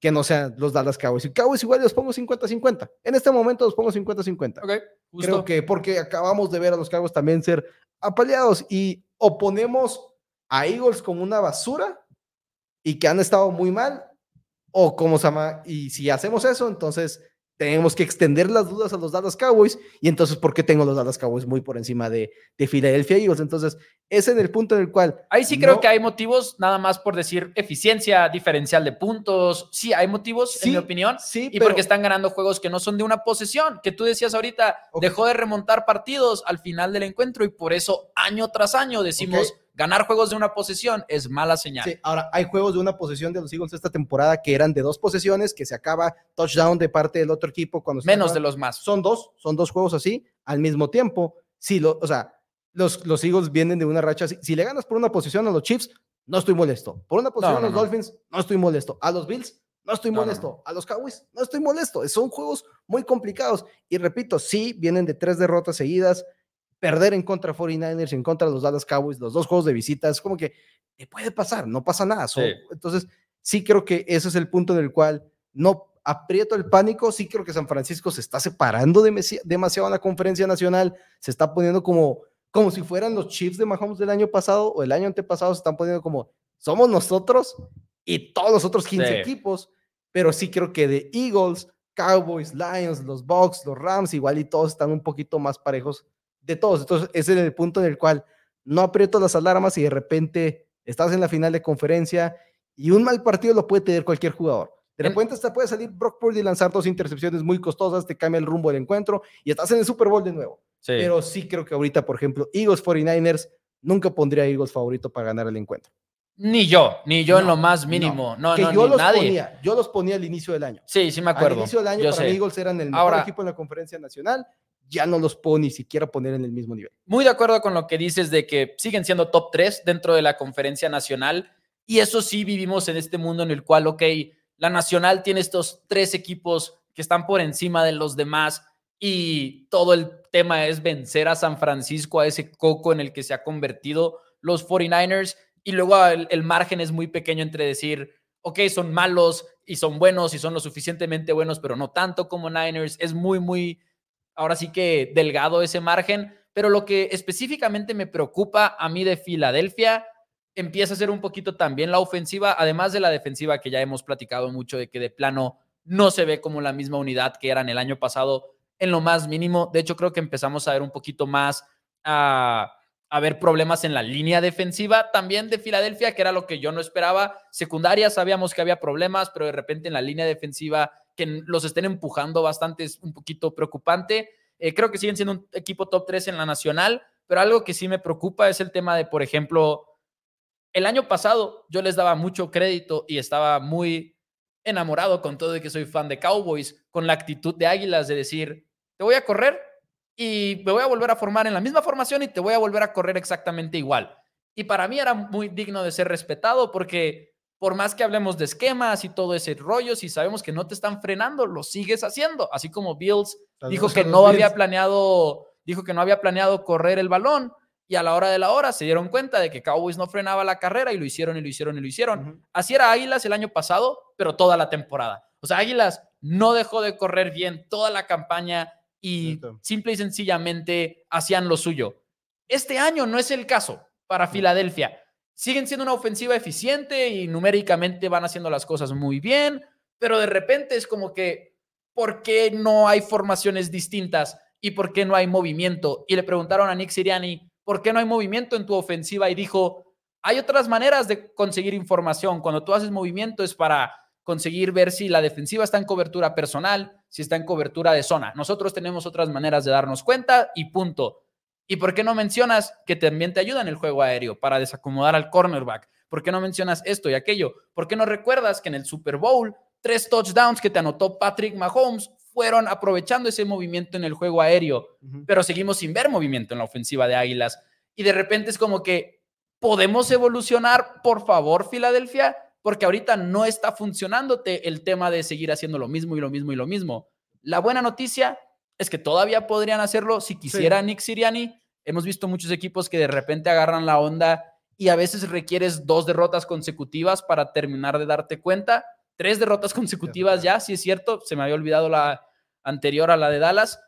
que no sean los Dallas Cowboys. Y Cowboys igual los pongo 50-50. En este momento los pongo 50-50. Okay, Creo que porque acabamos de ver a los Cowboys también ser apaleados y oponemos a Eagles como una basura y que han estado muy mal, o como se llama, y si hacemos eso, entonces tenemos que extender las dudas a los Dallas Cowboys, y entonces, ¿por qué tengo los Dallas Cowboys muy por encima de, de Philadelphia Eagles? Entonces, es en el punto en el cual... Ahí sí creo que hay motivos, nada más por decir eficiencia, diferencial de puntos, sí, hay motivos, en mi opinión, sí, y porque están ganando juegos que no son de una posesión, que tú decías ahorita, dejó de remontar partidos al final del encuentro, y por eso año tras año decimos ganar juegos de una posesión es mala señal. Sí, ahora hay juegos de una posesión de los Eagles esta temporada que eran de dos posesiones, que se acaba touchdown de parte del otro equipo cuando menos de los más. Son dos, son dos juegos así al mismo tiempo. Sí, lo, o sea, los, los Eagles vienen de una racha así. Si le ganas por una posición a los Chiefs, no estoy molesto. Por una posición a los Dolphins, no estoy molesto. A los Bills, no estoy molesto. A los Cowboys, no estoy molesto. Son juegos muy complicados. Y repito, sí, vienen de tres derrotas seguidas perder en contra 49ers, en contra de los Dallas Cowboys, los dos juegos de visita, es como que te puede pasar, no pasa nada. Entonces, sí creo que ese es el punto en el cual no aprieto el pánico, sí creo que San Francisco se está separando demasiado en la conferencia nacional, se está poniendo como, como si fueran los Chiefs de Mahomes del año pasado o el año antepasado, se están poniendo como, somos nosotros y todos los otros 15 equipos, pero sí creo que de Eagles, Cowboys, Lions, los Bucks, los Rams, igual y todos están un poquito más parejos de todos. Entonces, ese es el punto en el cual no aprieto las alarmas y de repente estás en la final de conferencia y un mal partido lo puede tener cualquier jugador. De repente hasta puede salir Brock Purdy y lanzar dos intercepciones muy costosas, te cambia el rumbo del encuentro y estás en el Super Bowl de nuevo. Pero sí creo que ahorita, por ejemplo, Eagles 49ers, nunca pondría a Eagles favorito para ganar el encuentro. Ni yo, ni yo en lo más mínimo. No, no, yo los nadie. Ponía, yo los ponía al inicio del año. Sí, sí me acuerdo. Al inicio del año para Eagles eran el mejor equipo en la conferencia nacional ya no los puedo ni siquiera poner en el mismo nivel. Muy de acuerdo con lo que dices de que siguen siendo top 3 dentro de la conferencia nacional. Y eso sí vivimos en este mundo en el cual, ok, la nacional tiene estos tres equipos que están por encima de los demás y todo el tema es vencer a San Francisco, a ese coco en el que se ha convertido los 49ers. Y luego el, el margen es muy pequeño entre decir, ok, son malos y son buenos y son lo suficientemente buenos, pero no tanto como Niners. Es muy, muy ahora sí que delgado ese margen, pero lo que específicamente me preocupa a mí de Filadelfia empieza a ser un poquito también la ofensiva, además de la defensiva que ya hemos platicado mucho de que de plano no se ve como la misma unidad que eran el año pasado en lo más mínimo. De hecho, creo que empezamos a ver un poquito más a, a ver problemas en la línea defensiva también de Filadelfia, que era lo que yo no esperaba. Secundaria sabíamos que había problemas, pero de repente en la línea defensiva que los estén empujando bastante es un poquito preocupante. Eh, creo que siguen siendo un equipo top 3 en la nacional, pero algo que sí me preocupa es el tema de, por ejemplo, el año pasado yo les daba mucho crédito y estaba muy enamorado con todo de que soy fan de Cowboys, con la actitud de Águilas de decir, te voy a correr y me voy a volver a formar en la misma formación y te voy a volver a correr exactamente igual. Y para mí era muy digno de ser respetado porque por más que hablemos de esquemas y todo ese rollo, si sabemos que no te están frenando, lo sigues haciendo. Así como Bills dijo que no había planeado, dijo que no había planeado correr el balón y a la hora de la hora se dieron cuenta de que Cowboys no frenaba la carrera y lo hicieron y lo hicieron y lo hicieron. Así era Águilas el año pasado, pero toda la temporada. O sea, Águilas no dejó de correr bien toda la campaña y simple y sencillamente hacían lo suyo. Este año no es el caso para Filadelfia siguen siendo una ofensiva eficiente y numéricamente van haciendo las cosas muy bien, pero de repente es como que, ¿por qué no hay formaciones distintas? ¿Y por qué no hay movimiento? Y le preguntaron a Nick Siriani, ¿por qué no hay movimiento en tu ofensiva? Y dijo, hay otras maneras de conseguir información. Cuando tú haces movimiento es para conseguir ver si la defensiva está en cobertura personal, si está en cobertura de zona. Nosotros tenemos otras maneras de darnos cuenta y punto. ¿Y por qué no mencionas que también te ayuda en el juego aéreo para desacomodar al cornerback? ¿Por qué no mencionas esto y aquello? ¿Por qué no recuerdas que en el Super Bowl tres touchdowns que te anotó Patrick Mahomes fueron aprovechando ese movimiento en el juego aéreo, pero seguimos sin ver movimiento en la ofensiva de Águilas? Y de repente es como que podemos evolucionar, por favor, Filadelfia porque ahorita no está funcionándote el tema de seguir haciendo lo mismo y lo mismo y lo mismo. La buena noticia es que todavía podrían hacerlo si quisiera Nick Siriani. Hemos visto muchos equipos que de repente agarran la onda y a veces requieres dos derrotas consecutivas para terminar de darte cuenta. Tres derrotas consecutivas ya, si es cierto, se me había olvidado la anterior a la de Dallas.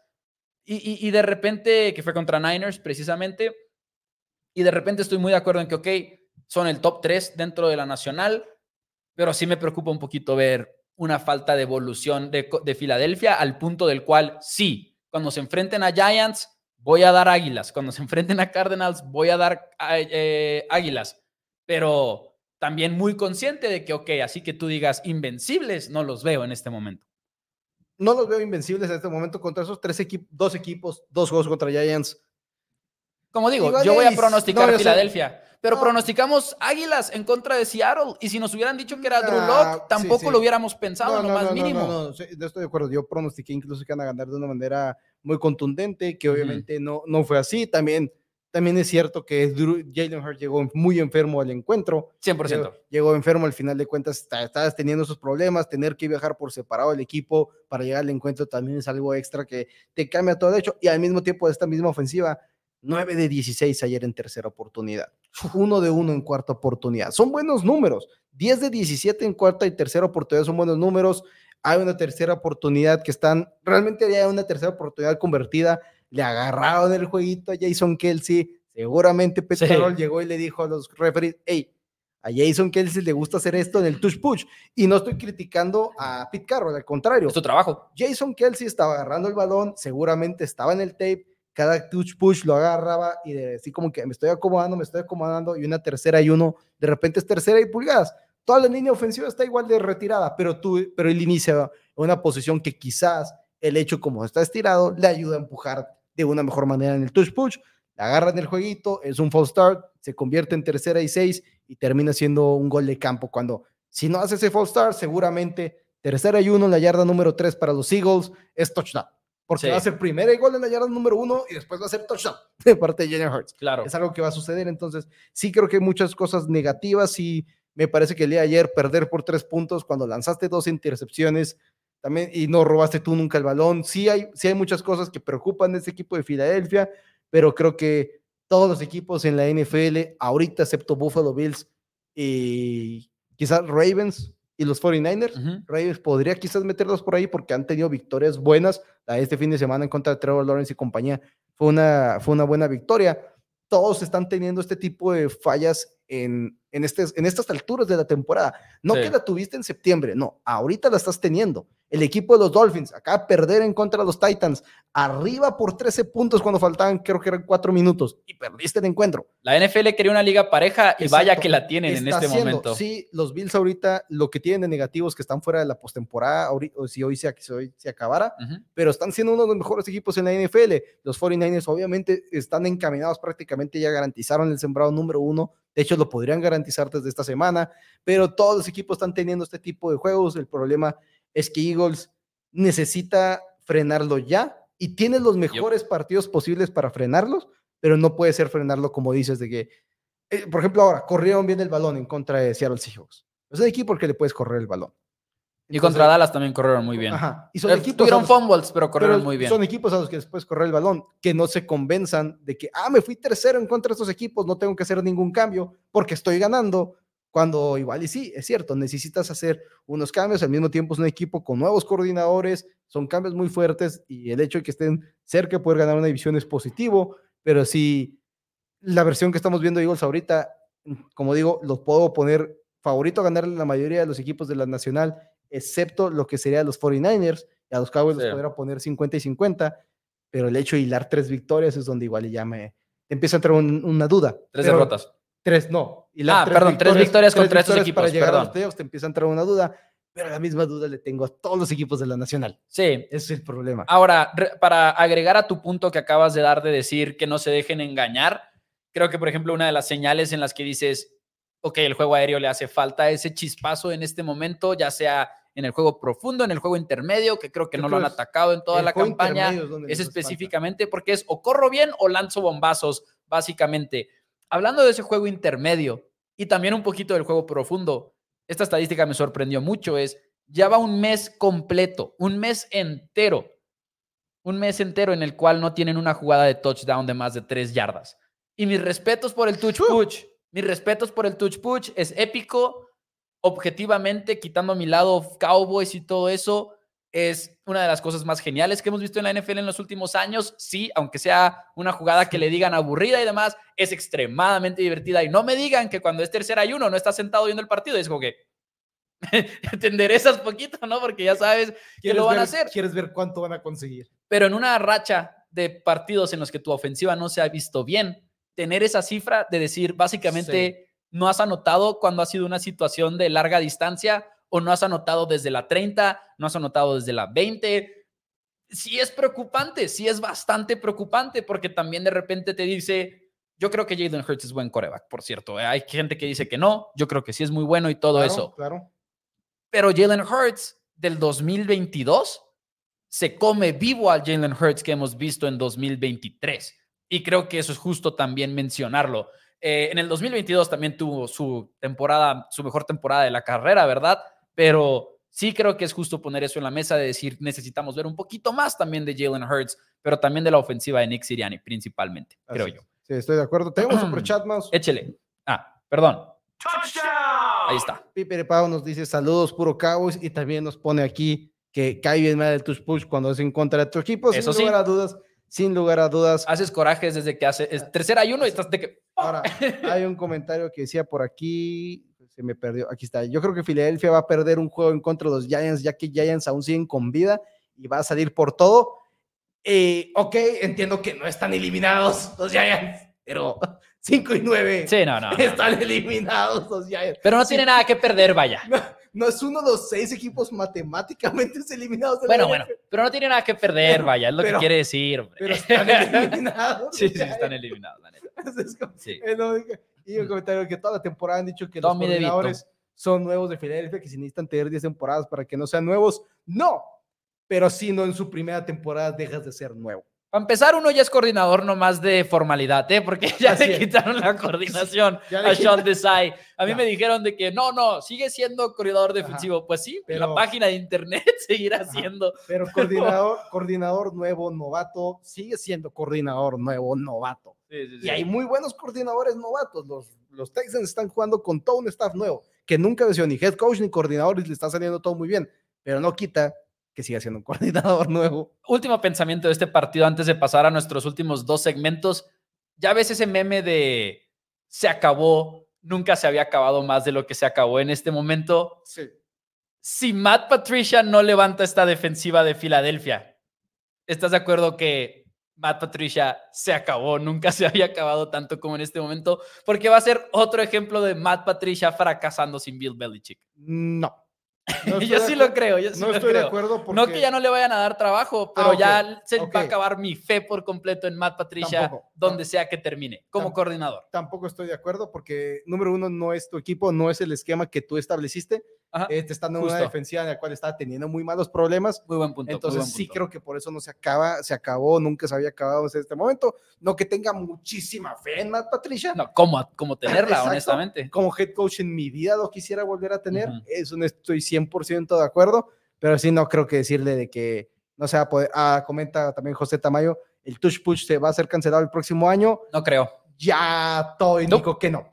Y, y de repente, que fue contra Niners precisamente, y de repente estoy muy de acuerdo en que, ok, son el top 3 dentro de la nacional, pero sí me preocupa un poquito ver una falta de evolución de, Filadelfia al punto del cual sí, cuando se enfrenten a Giants, voy a dar águilas, cuando se enfrenten a Cardinals, voy a dar eh, águilas, pero también muy consciente de que, ok, así que tú digas invencibles, no los veo en este momento. No los veo invencibles en este momento contra esos tres equipos, dos equipos, dos juegos contra Giants. Como digo, yo voy a pronosticar Filadelfia. Pero pronosticamos Águilas en contra de Seattle. Y si nos hubieran dicho que era Drew Locke, tampoco lo hubiéramos pensado, no, lo más mínimo. No, no, estoy de acuerdo. Yo pronostiqué incluso que van a ganar de una manera muy contundente, que obviamente no, no fue así. También, también es cierto que Jalen Hurts llegó muy enfermo al encuentro. 100%. Llegó, enfermo al final de cuentas, estabas teniendo esos problemas, tener que viajar por separado el equipo para llegar al encuentro también es algo extra que te cambia todo. De hecho, y al mismo tiempo, esta misma ofensiva 9 de 16 ayer en tercera oportunidad, 1 de 1 en cuarta oportunidad. Son buenos números. 10 de 17 en cuarta y tercera oportunidad son buenos números. Hay una tercera oportunidad que están, realmente ya una tercera oportunidad convertida. Le agarraron el jueguito a Jason Kelsey. Seguramente Pete llegó y le dijo a los referees, hey, a Jason Kelsey le gusta hacer esto en el touch push. Y no estoy criticando a Pete Carroll, al contrario. Es su trabajo. Jason Kelsey estaba agarrando el balón, seguramente estaba en el tape, cada touch push lo agarraba y de, así como que me estoy acomodando, me estoy acomodando y una tercera y uno, de repente es tercera y pulgadas. Toda la línea ofensiva está igual de retirada, pero, tú, pero él inicia en una posición que quizás el hecho como está estirado le ayuda a empujar de una mejor manera en el touch push. La agarra en el jueguito, es un false start, se convierte en tercera y seis y termina siendo un gol de campo. Cuando si no hace ese false start, seguramente tercera y uno, la yarda número tres para los Eagles es touchdown porque va a ser primera igual en la yarda número uno y después va a ser touchdown *laughs* de parte de Jalen Hurts. Claro. Es algo que va a suceder, entonces sí creo que hay muchas cosas negativas y me parece que el día de ayer perder por tres puntos cuando lanzaste dos intercepciones también y no robaste tú nunca el balón, sí hay, sí hay muchas cosas que preocupan de este equipo de Filadelfia, pero creo que todos los equipos en la NFL, ahorita excepto Buffalo Bills y quizás Ravens, y los 49ers. Ravens podría quizás meterlos por ahí porque han tenido victorias buenas. este fin de semana en contra de Trevor Lawrence y compañía fue una, fue una buena victoria. Todos están teniendo este tipo de fallas en, en, este, en estas alturas de la temporada. No que la tuviste en septiembre, no, ahorita la estás teniendo el equipo de los Dolphins, acá perder en contra de los Titans, arriba por 13 puntos cuando faltaban, creo que eran 4 minutos, y perdiste el encuentro. La NFL quería una liga pareja y vaya que la tienen en este momento. Sí, los Bills ahorita lo que tienen de negativos que están fuera de la postemporada, si hoy se, hoy se acabara, pero están siendo uno de los mejores equipos en la NFL. Los 49ers obviamente están encaminados prácticamente, ya garantizaron el sembrado número uno, de hecho lo podrían garantizar desde esta semana, pero todos los equipos están teniendo este tipo de juegos. El problema es que Eagles necesita frenarlo ya y tiene los mejores partidos posibles para frenarlos, pero no puede ser frenarlo como dices de que, eh, por ejemplo, ahora corrieron bien el balón en contra de Seattle Seahawks. Es un equipo porque le puedes correr el balón. y contra Dallas también corrieron muy bien. Ajá. Y son eh, equipos tuvieron fumbles, pero corrieron muy bien. Son equipos a los que después correr el balón, que no se convenzan de que, ah, me fui tercero en contra de estos equipos, no tengo que hacer ningún cambio porque estoy ganando cuando igual y sí, es cierto, necesitas hacer unos cambios, al mismo tiempo es un equipo con nuevos coordinadores, son cambios muy fuertes y el hecho de que estén cerca de poder ganar una división es positivo, pero si la versión que estamos viendo de Eagles ahorita, como digo, los puedo poner favorito a ganar la mayoría de los equipos de la Nacional, excepto lo que sería los 49ers, y a los Cowboys los podría poner 50 y 50, pero el hecho de hilar tres victorias es donde igual ya me empieza a entrar una duda. Tres derrotas Tres, no. Y ah, perdón, tres victorias contra estos equipos. Para llegar a los playoffs te empieza a entrar una duda, pero la misma duda le tengo a todos los equipos de la Nacional. Sí. Ese es el problema. Ahora, para agregar a tu punto que acabas de dar de decir que no se dejen engañar, creo que, por ejemplo, una de las señales en las que dices, ok, el juego aéreo le hace falta ese chispazo en este momento, ya sea en el juego profundo, en el juego intermedio, que creo que no lo han atacado en toda la campaña. Es, específicamente porque es o corro bien o lanzo bombazos, básicamente. Hablando de ese juego intermedio y también un poquito del juego profundo, esta estadística me sorprendió mucho, es ya va un mes completo, un mes entero, un mes entero en el cual no tienen una jugada de touchdown de más de tres yardas. Y mis respetos por el touch push, mis respetos por el touch push, es épico, objetivamente, quitando a mi lado Cowboys y todo eso, es una de las cosas más geniales que hemos visto en la NFL en los últimos años. Sí, aunque sea una jugada que le digan aburrida y demás, es extremadamente divertida. Y no me digan que cuando es tercera y uno no está sentado viendo el partido, es como que *laughs* te enderezas poquito, ¿no? Porque ya sabes que lo van a hacer. Quieres ver cuánto van a conseguir. Pero en una racha de partidos en los que tu ofensiva no se ha visto bien, tener esa cifra de decir básicamente no has anotado cuando ha sido una situación de larga distancia o no has anotado desde la 30, no has anotado desde la 20. Sí es preocupante, sí es bastante preocupante porque también de repente te dice, yo creo que Jalen Hurts es buen coreback, por cierto. ¿eh? Hay gente que dice que no, yo creo que sí es muy bueno y todo eso. Claro. Pero Jalen Hurts del 2022 se come vivo al Jalen Hurts que hemos visto en 2023. Y creo que eso es justo también mencionarlo. Eh, en el 2022 también tuvo su temporada, su mejor temporada de la carrera, ¿verdad? Pero sí creo que es justo poner eso en la mesa de decir necesitamos ver un poquito más también de Jalen Hurts, pero también de la ofensiva de Nick Siriani principalmente, creo yo. Sí, estoy de acuerdo. Tenemos un *clears throat* chat más. Échele. Ah, perdón. Ahí está. Piper Pau nos dice saludos, puro Cowboys, y también nos pone aquí que cae bien mal el touch push cuando es en contra de tu equipo. Eso sin lugar a dudas, sin lugar a dudas. Haces corajes desde que hace es tercera y uno y estás de que. Ahora, hay un comentario que decía por aquí, se me perdió, aquí está. Yo creo que Filadelfia va a perder un juego en contra de los Giants, ya que Giants aún siguen con vida y va a salir por todo. Eh, ok, entiendo que no están eliminados los Giants, pero *laughs* 5 y 9 sí, no, no, están eliminados los Giants. Pero no tiene nada que perder, vaya. *laughs* No, es uno de los seis equipos matemáticamente *laughs* eliminados. De bueno, bueno, pero no tiene nada que perder, vaya, es lo que quiere decir. Pero están eliminados. sí, sí, están eliminados, la neta. sí. Y un comentario que toda la temporada han dicho que los coordinadores son nuevos de Filadelfia, que si necesitan tener 10 temporadas para que no sean nuevos. No, pero si no en su primera temporada dejas de ser nuevo. Para empezar, uno ya es coordinador nomás de formalidad, ¿eh? porque *laughs* ya le quitaron la *laughs* coordinación a Sean Desai. A mí me dijeron de que no, no, sigue siendo coordinador defensivo. Pues sí, pero la página de internet *laughs* seguirá siendo. Pero coordinador, coordinador nuevo, novato, sigue siendo coordinador nuevo, novato. Y hay muy buenos coordinadores novatos. Los, los Texans están jugando con todo un staff nuevo, que nunca ha sido ni head coach ni coordinador y le está saliendo todo muy bien. Pero no quita que siga siendo un *laughs* coordinador nuevo. Último pensamiento de este partido antes de pasar a nuestros últimos dos segmentos. Ya ves ese meme de se acabó, nunca se había acabado más de lo que se acabó en este momento. Sí. Si Matt Patricia no levanta esta defensiva de Filadelfia, ¿estás de acuerdo que Matt Patricia se acabó, nunca se había acabado tanto como en este momento? Porque va a ser otro ejemplo de Matt Patricia fracasando sin Bill Belichick. No. *laughs* yo sí lo creo, yo sí no estoy de acuerdo No que ya no le vayan a dar trabajo, pero ah, ya se va a acabar mi fe por completo en Matt Patricia, donde sea que termine, como coordinador. Tampoco estoy de acuerdo porque, número uno, no es tu equipo, no es el esquema que tú estableciste. Eh, te están en una defensiva en la cual está teniendo muy malos problemas. Muy buen punto. Entonces sí creo que por eso no se acaba, se acabó, nunca se había acabado en este momento. No que tenga muchísima fe en Matt Patricia. No, ¿cómo, cómo *laughs* tenerla, honestamente? Como head coach en mi vida lo quisiera volver a tener. Eso no estoy 100% de acuerdo, pero sí no creo que decirle de que no se va a poder. Ah, comenta también José Tamayo, el touch push se va a ser cancelado el próximo año. No creo. Ya todo indicó que no.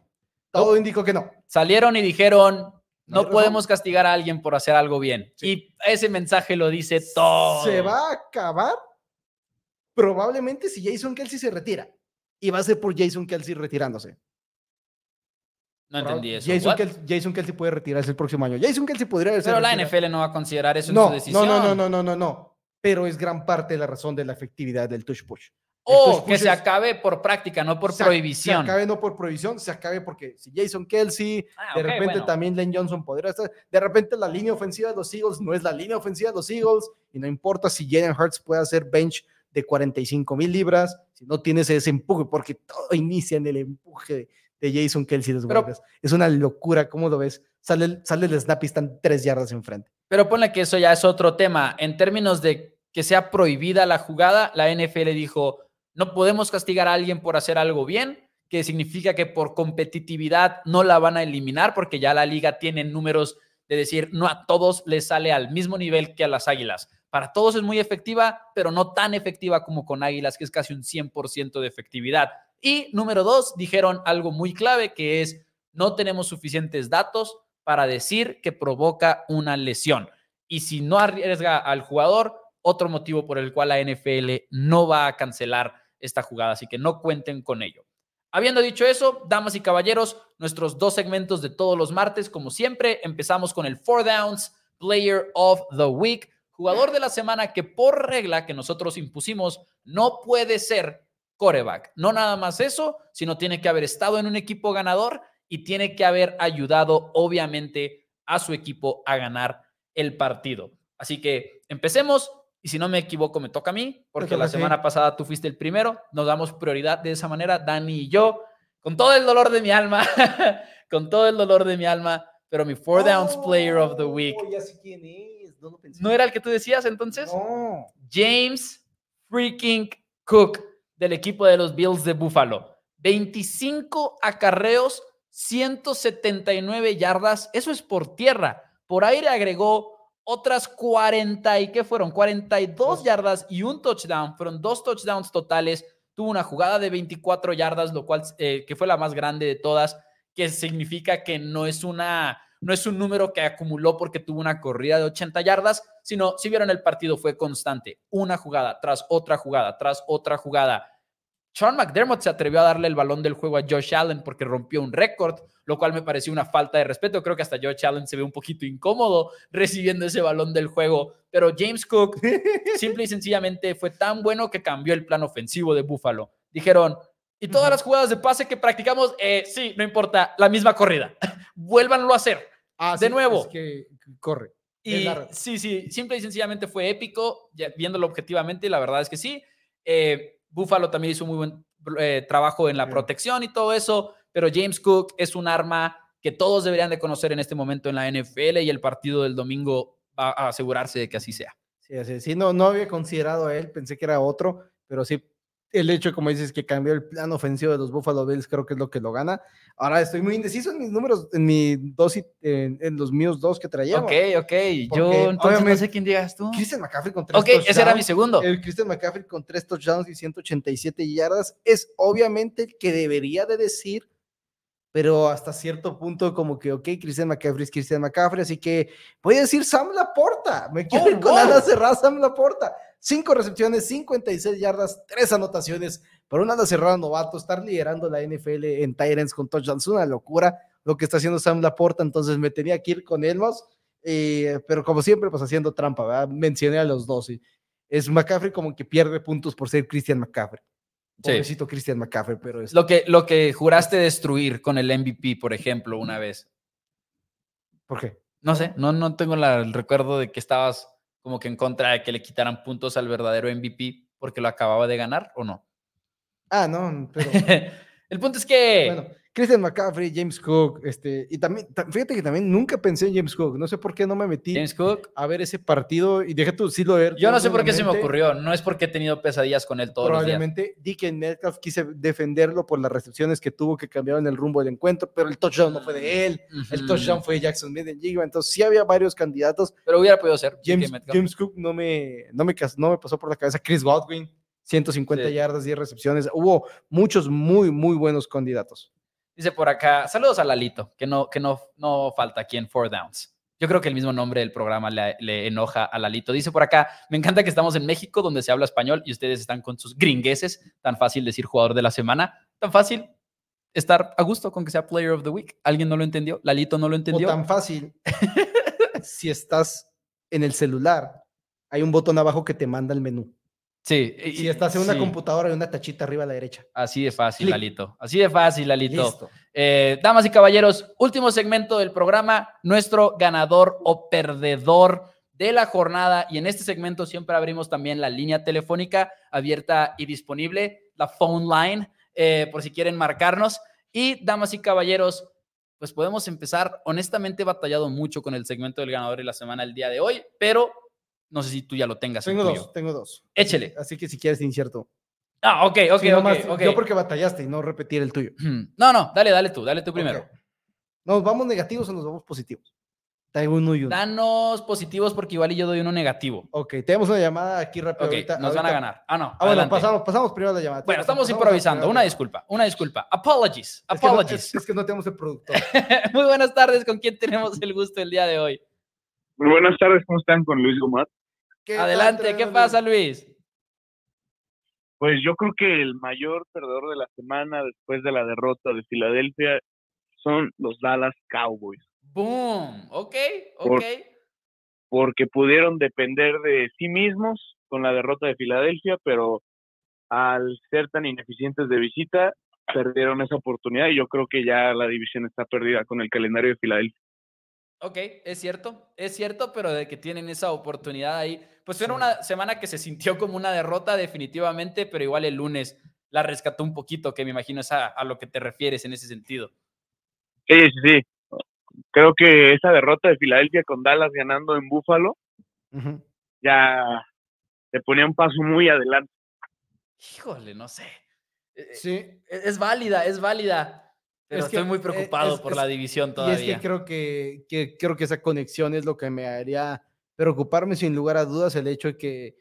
Todo indicó que no. Salieron y dijeron, no, podemos castigar a alguien por hacer algo bien. Y ese mensaje lo dice todo. Se va a acabar probablemente si Jason Kelsey se retira. Y va a ser por Jason Kelsey retirándose. No entendí eso. Jason, Kelsey, puede retirarse el próximo año. Jason Kelsey podría Pero la NFL no va a considerar eso no, en su decisión. No, no, no, no, no, no, no. Pero es gran parte de la razón de la efectividad del touch push. O que se acabe por práctica, no por prohibición. Se acabe no por prohibición, se acabe porque si Jason Kelsey, ah, de repente también Lane Johnson podría estar, de repente la línea ofensiva de los Eagles no es la línea ofensiva de los Eagles y no importa si Jalen Hurts puede hacer bench de 45 mil libras, si no tienes ese empuje, porque todo inicia en el empuje de Jason Kelsey los Es una locura, ¿cómo lo ves? Sale, sale el snap y están tres yardas enfrente. Pero ponle que eso ya es otro tema. En términos de que sea prohibida la jugada, la NFL dijo, no podemos castigar a alguien por hacer algo bien, que significa que por competitividad no la van a eliminar porque ya la liga tiene números de decir, no a todos les sale al mismo nivel que a las águilas. Para todos es muy efectiva, pero no tan efectiva como con águilas, que es casi un 100% de efectividad. Y número dos, dijeron algo muy clave, que es, no tenemos suficientes datos para decir que provoca una lesión. Y si no arriesga al jugador, otro motivo por el cual la NFL no va a cancelar esta jugada, así que no cuenten con ello. Habiendo dicho eso, damas y caballeros, nuestros dos segmentos de todos los martes, como siempre, empezamos con el Four Downs Player of the Week, jugador de la semana que por regla que nosotros impusimos no puede ser coreback. No nada más eso, sino tiene que haber estado en un equipo ganador y tiene que haber ayudado, obviamente, a su equipo a ganar el partido. Así que empecemos. Y si no me equivoco, me toca a mí, porque la semana pasada tú fuiste el primero. Nos damos prioridad de esa manera, Dani y yo, con todo el dolor de mi alma, *laughs* con todo el dolor de mi alma, pero mi Four Downs Player of the Week. Ya sé quién es. No, lo pensé. ¿No era el que tú decías entonces? No. James freaking Cook del equipo de los Bills de Buffalo. 25 acarreos, 179 yardas. Eso es por tierra. Por aire agregó otras 40 y qué fueron 42 yardas y un touchdown, fueron dos touchdowns totales, tuvo una jugada de 24 yardas, lo cual eh, que fue la más grande de todas, que significa que no es una no es un número que acumuló porque tuvo una corrida de 80 yardas, sino si vieron el partido fue constante, una jugada tras otra jugada, tras otra jugada. Sean McDermott se atrevió a darle el balón del juego a Josh Allen porque rompió un récord, lo cual me pareció una falta de respeto. Creo que hasta Josh Allen se ve un poquito incómodo recibiendo ese balón del juego. Pero James Cook *laughs* simple y sencillamente fue tan bueno que cambió el plan ofensivo de Buffalo. Dijeron, y todas las jugadas de pase que practicamos, eh, sí, no importa, la misma corrida. *laughs* Vuélvanlo a hacer. Ah, de nuevo. Es que corre. Y sí, sí, simple y sencillamente fue épico, viéndolo objetivamente, la verdad es que sí. Eh, Buffalo también hizo muy buen eh, trabajo en la protección y todo eso, pero James Cook es un arma que todos deberían de conocer en este momento en la NFL y el partido del domingo va a asegurarse de que así sea. Sí, así, sí no, no había considerado a él, pensé que era otro, pero sí el hecho, como dices, que cambió el plan ofensivo de los Buffalo Bills, creo que es lo que lo gana. Ahora estoy muy indeciso en mis números, en mi dos y, en, los míos dos que traía. Ok, ok. Yo entonces no sé quién digas tú. Christian McCaffrey con tres Ok, ese era mi segundo. El Christian McCaffrey con tres touchdowns y 187 yardas es obviamente el que debería de decir, pero hasta cierto punto como que, ok, Christian McCaffrey es Christian McCaffrey, así que voy a decir Sam Laporta. Me quiero oh, ir con wow. cerrada Sam Laporta. Cinco recepciones, 56 yardas, tres anotaciones. Pero un ala cerrada novato, estar liderando la NFL en Tyrants con touchdowns, una locura lo que está haciendo Sam Laporta. Entonces me tenía que ir con él más. Eh, pero como siempre, pues haciendo trampa, ¿verdad? Mencioné a los dos. Y es McCaffrey como que pierde puntos por ser Christian McCaffrey. Pobrecito Christian McCaffrey, pero es... Lo que, lo que juraste destruir con el MVP, por ejemplo, una vez. ¿Por qué? No sé, no, no tengo el recuerdo de que estabas como que en contra de que le quitaran puntos al verdadero MVP porque lo acababa de ganar o no. Ah, no, pero... *laughs* el punto es que... Bueno, Christian McCaffrey, James Cook, este, y también, fíjate que también nunca pensé en James Cook, no sé por qué no me metí James Cook. a ver ese partido y dejé tu sí lo ver. Yo no sé por qué se me ocurrió, no es porque he tenido pesadillas con él todos los días. Probablemente Metcalf quise defenderlo por las recepciones que tuvo que cambiar en el rumbo del encuentro, pero el touchdown no fue de él, el touchdown fue de Jackson Medellín, entonces sí había varios candidatos. Pero hubiera podido ser James, James Cook no me, no, me, no me pasó por la cabeza, Chris Godwin. 150 yardas, 10 recepciones. Hubo muchos muy, muy buenos candidatos. Dice por acá, saludos a Lalito, que no, que no, no falta aquí en Four Downs. Yo creo que el mismo nombre del programa le, enoja a Lalito. Dice por acá, me encanta que estamos en México donde se habla español y ustedes están con sus gringueses. Tan fácil decir jugador de la semana. Tan fácil estar a gusto con que sea Player of the Week. ¿Alguien no lo entendió? ¿Lalito no lo entendió? Tan fácil. si estás en el celular, hay un botón abajo que te manda el menú. Sí. Si estás en una computadora y una tachita arriba a la derecha. Así de fácil, Lalito. Así de fácil, Lalito. Eh, damas y caballeros, último segmento del programa, nuestro ganador o perdedor de la jornada. Y en este segmento siempre abrimos también la línea telefónica abierta y disponible, la phone line, eh, por si quieren marcarnos. Y damas y caballeros, pues podemos empezar. Honestamente he batallado mucho con el segmento del ganador de la semana el día de hoy, pero no sé si tú ya lo tengas. Tengo dos, tengo dos. Échele. Así que si quieres, incierto. Ah, ok, ok, ok, Yo porque batallaste y no repetir el tuyo. No, no, dale, dale tú, dale tú primero. ¿Nos vamos negativos o nos vamos positivos? uno y uno. Danos positivos porque igual y yo doy uno negativo. Ok, tenemos una llamada aquí rápido. nos van a ganar. Ah, no. Ah, bueno, pasamos, pasamos primero la llamada. Bueno, estamos improvisando. Una disculpa, una disculpa. Apologies, apologies. Es que no, tenemos el productor. *laughs* Muy buenas tardes, ¿con quién tenemos el gusto el día de hoy? Muy buenas tardes, ¿cómo están? Con Luis Adelante, ¿qué pasa, Luis? Pues yo creo que el mayor perdedor de la semana después de la derrota de Filadelfia son los Dallas Cowboys. Boom, ok, ok. porque pudieron depender de sí mismos con la derrota de Filadelfia, pero al ser tan ineficientes de visita, perdieron esa oportunidad y yo creo que ya la división está perdida con el calendario de Filadelfia. Ok, es cierto, es cierto, pero de que tienen esa oportunidad ahí, pues era una semana que se sintió como una derrota definitivamente, pero igual el lunes la rescató un poquito, que me imagino es a, lo que te refieres en ese sentido. Sí, sí, sí. Creo que esa derrota de Filadelfia con Dallas ganando en Búfalo ya te ponía un paso muy adelante. Híjole, no sé. E, e, sí. E, es válida, es válida estoy muy preocupado por la división todavía. Y es que creo que, que, creo que esa conexión es lo que me haría preocuparme sin lugar a dudas el hecho de que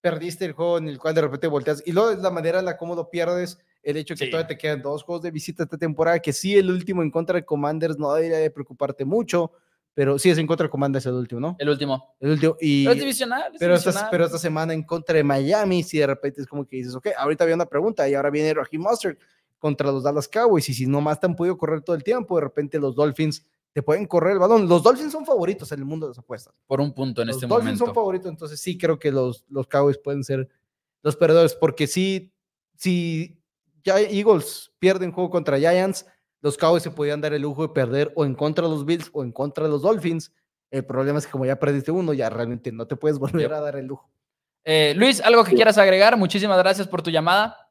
perdiste el juego en el cual de repente volteas y luego es la manera en la cómo lo pierdes, el hecho de que todavía te quedan dos juegos de visita esta temporada, que sí el último en contra de Commanders no debería de preocuparte mucho, pero sí es en contra de Commanders el último, ¿no? El último. El último. Y, pero es divisional. pero, Esta, pero esta semana en contra de Miami, si de repente es como que dices, ok, ahorita había una pregunta y ahora viene Raheem Mustard contra los Dallas Cowboys y si no más te han podido correr todo el tiempo, de repente los Dolphins te pueden correr el balón. Los Dolphins son favoritos en el mundo de las apuestas. Por un punto en este momento. Los Dolphins son favoritos, entonces sí creo que los, los Cowboys pueden ser los perdedores, porque si, si ya Eagles pierden juego contra Giants, los Cowboys se podían dar el lujo de perder o en contra de los Bills o en contra de los Dolphins. El problema es que como ya perdiste uno, ya realmente no te puedes volver a dar el lujo. Eh, Luis, ¿algo que quieras agregar? Muchísimas gracias por tu llamada.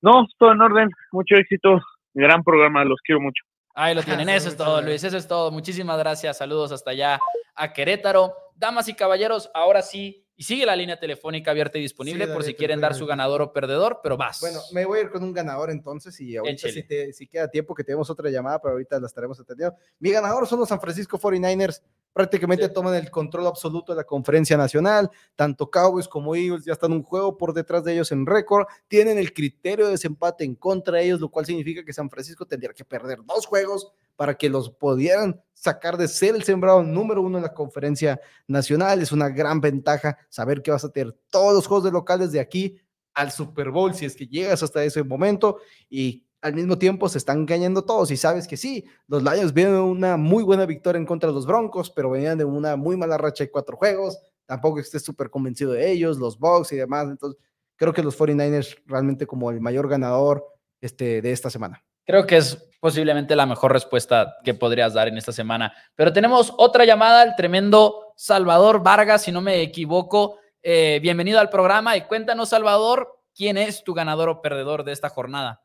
No, todo en orden. Mucho éxito. Gran programa, los quiero mucho. Ahí lo tienen. Eso es todo, Luis. Eso es todo. Muchísimas gracias. Saludos hasta allá a Querétaro. Damas y caballeros, ahora sí. Y sigue la línea telefónica abierta y disponible por si quieren dar su ganador o perdedor, pero vas. Bueno, me voy a ir con un ganador entonces y ahorita si, si, queda tiempo que tenemos otra llamada, pero ahorita la estaremos atendiendo. Mi ganador son los San Francisco 49ers prácticamente toman el control absoluto de la conferencia nacional. Tanto Cowboys como Eagles ya están un juego por detrás de ellos en récord. Tienen el criterio de desempate en contra de ellos, lo cual significa que San Francisco tendría que perder dos juegos para que los pudieran sacar de ser el sembrado número uno en la conferencia nacional. Es una gran ventaja saber que vas a tener todos los juegos de locales de aquí al Super Bowl si es que llegas hasta ese momento y al mismo tiempo se están engañando todos y sabes que sí, los Lions vienen una muy buena victoria en contra de los Broncos, pero venían de una muy mala racha de cuatro juegos, tampoco estés súper convencido de ellos, los Bucks y demás, entonces creo que los 49ers realmente como el mayor ganador este, de esta semana. Creo que es posiblemente la mejor respuesta que podrías dar en esta semana. Pero tenemos otra llamada, el tremendo Salvador Vargas, si no me equivoco. Eh, bienvenido al programa y cuéntanos, Salvador, quién es tu ganador o perdedor de esta jornada.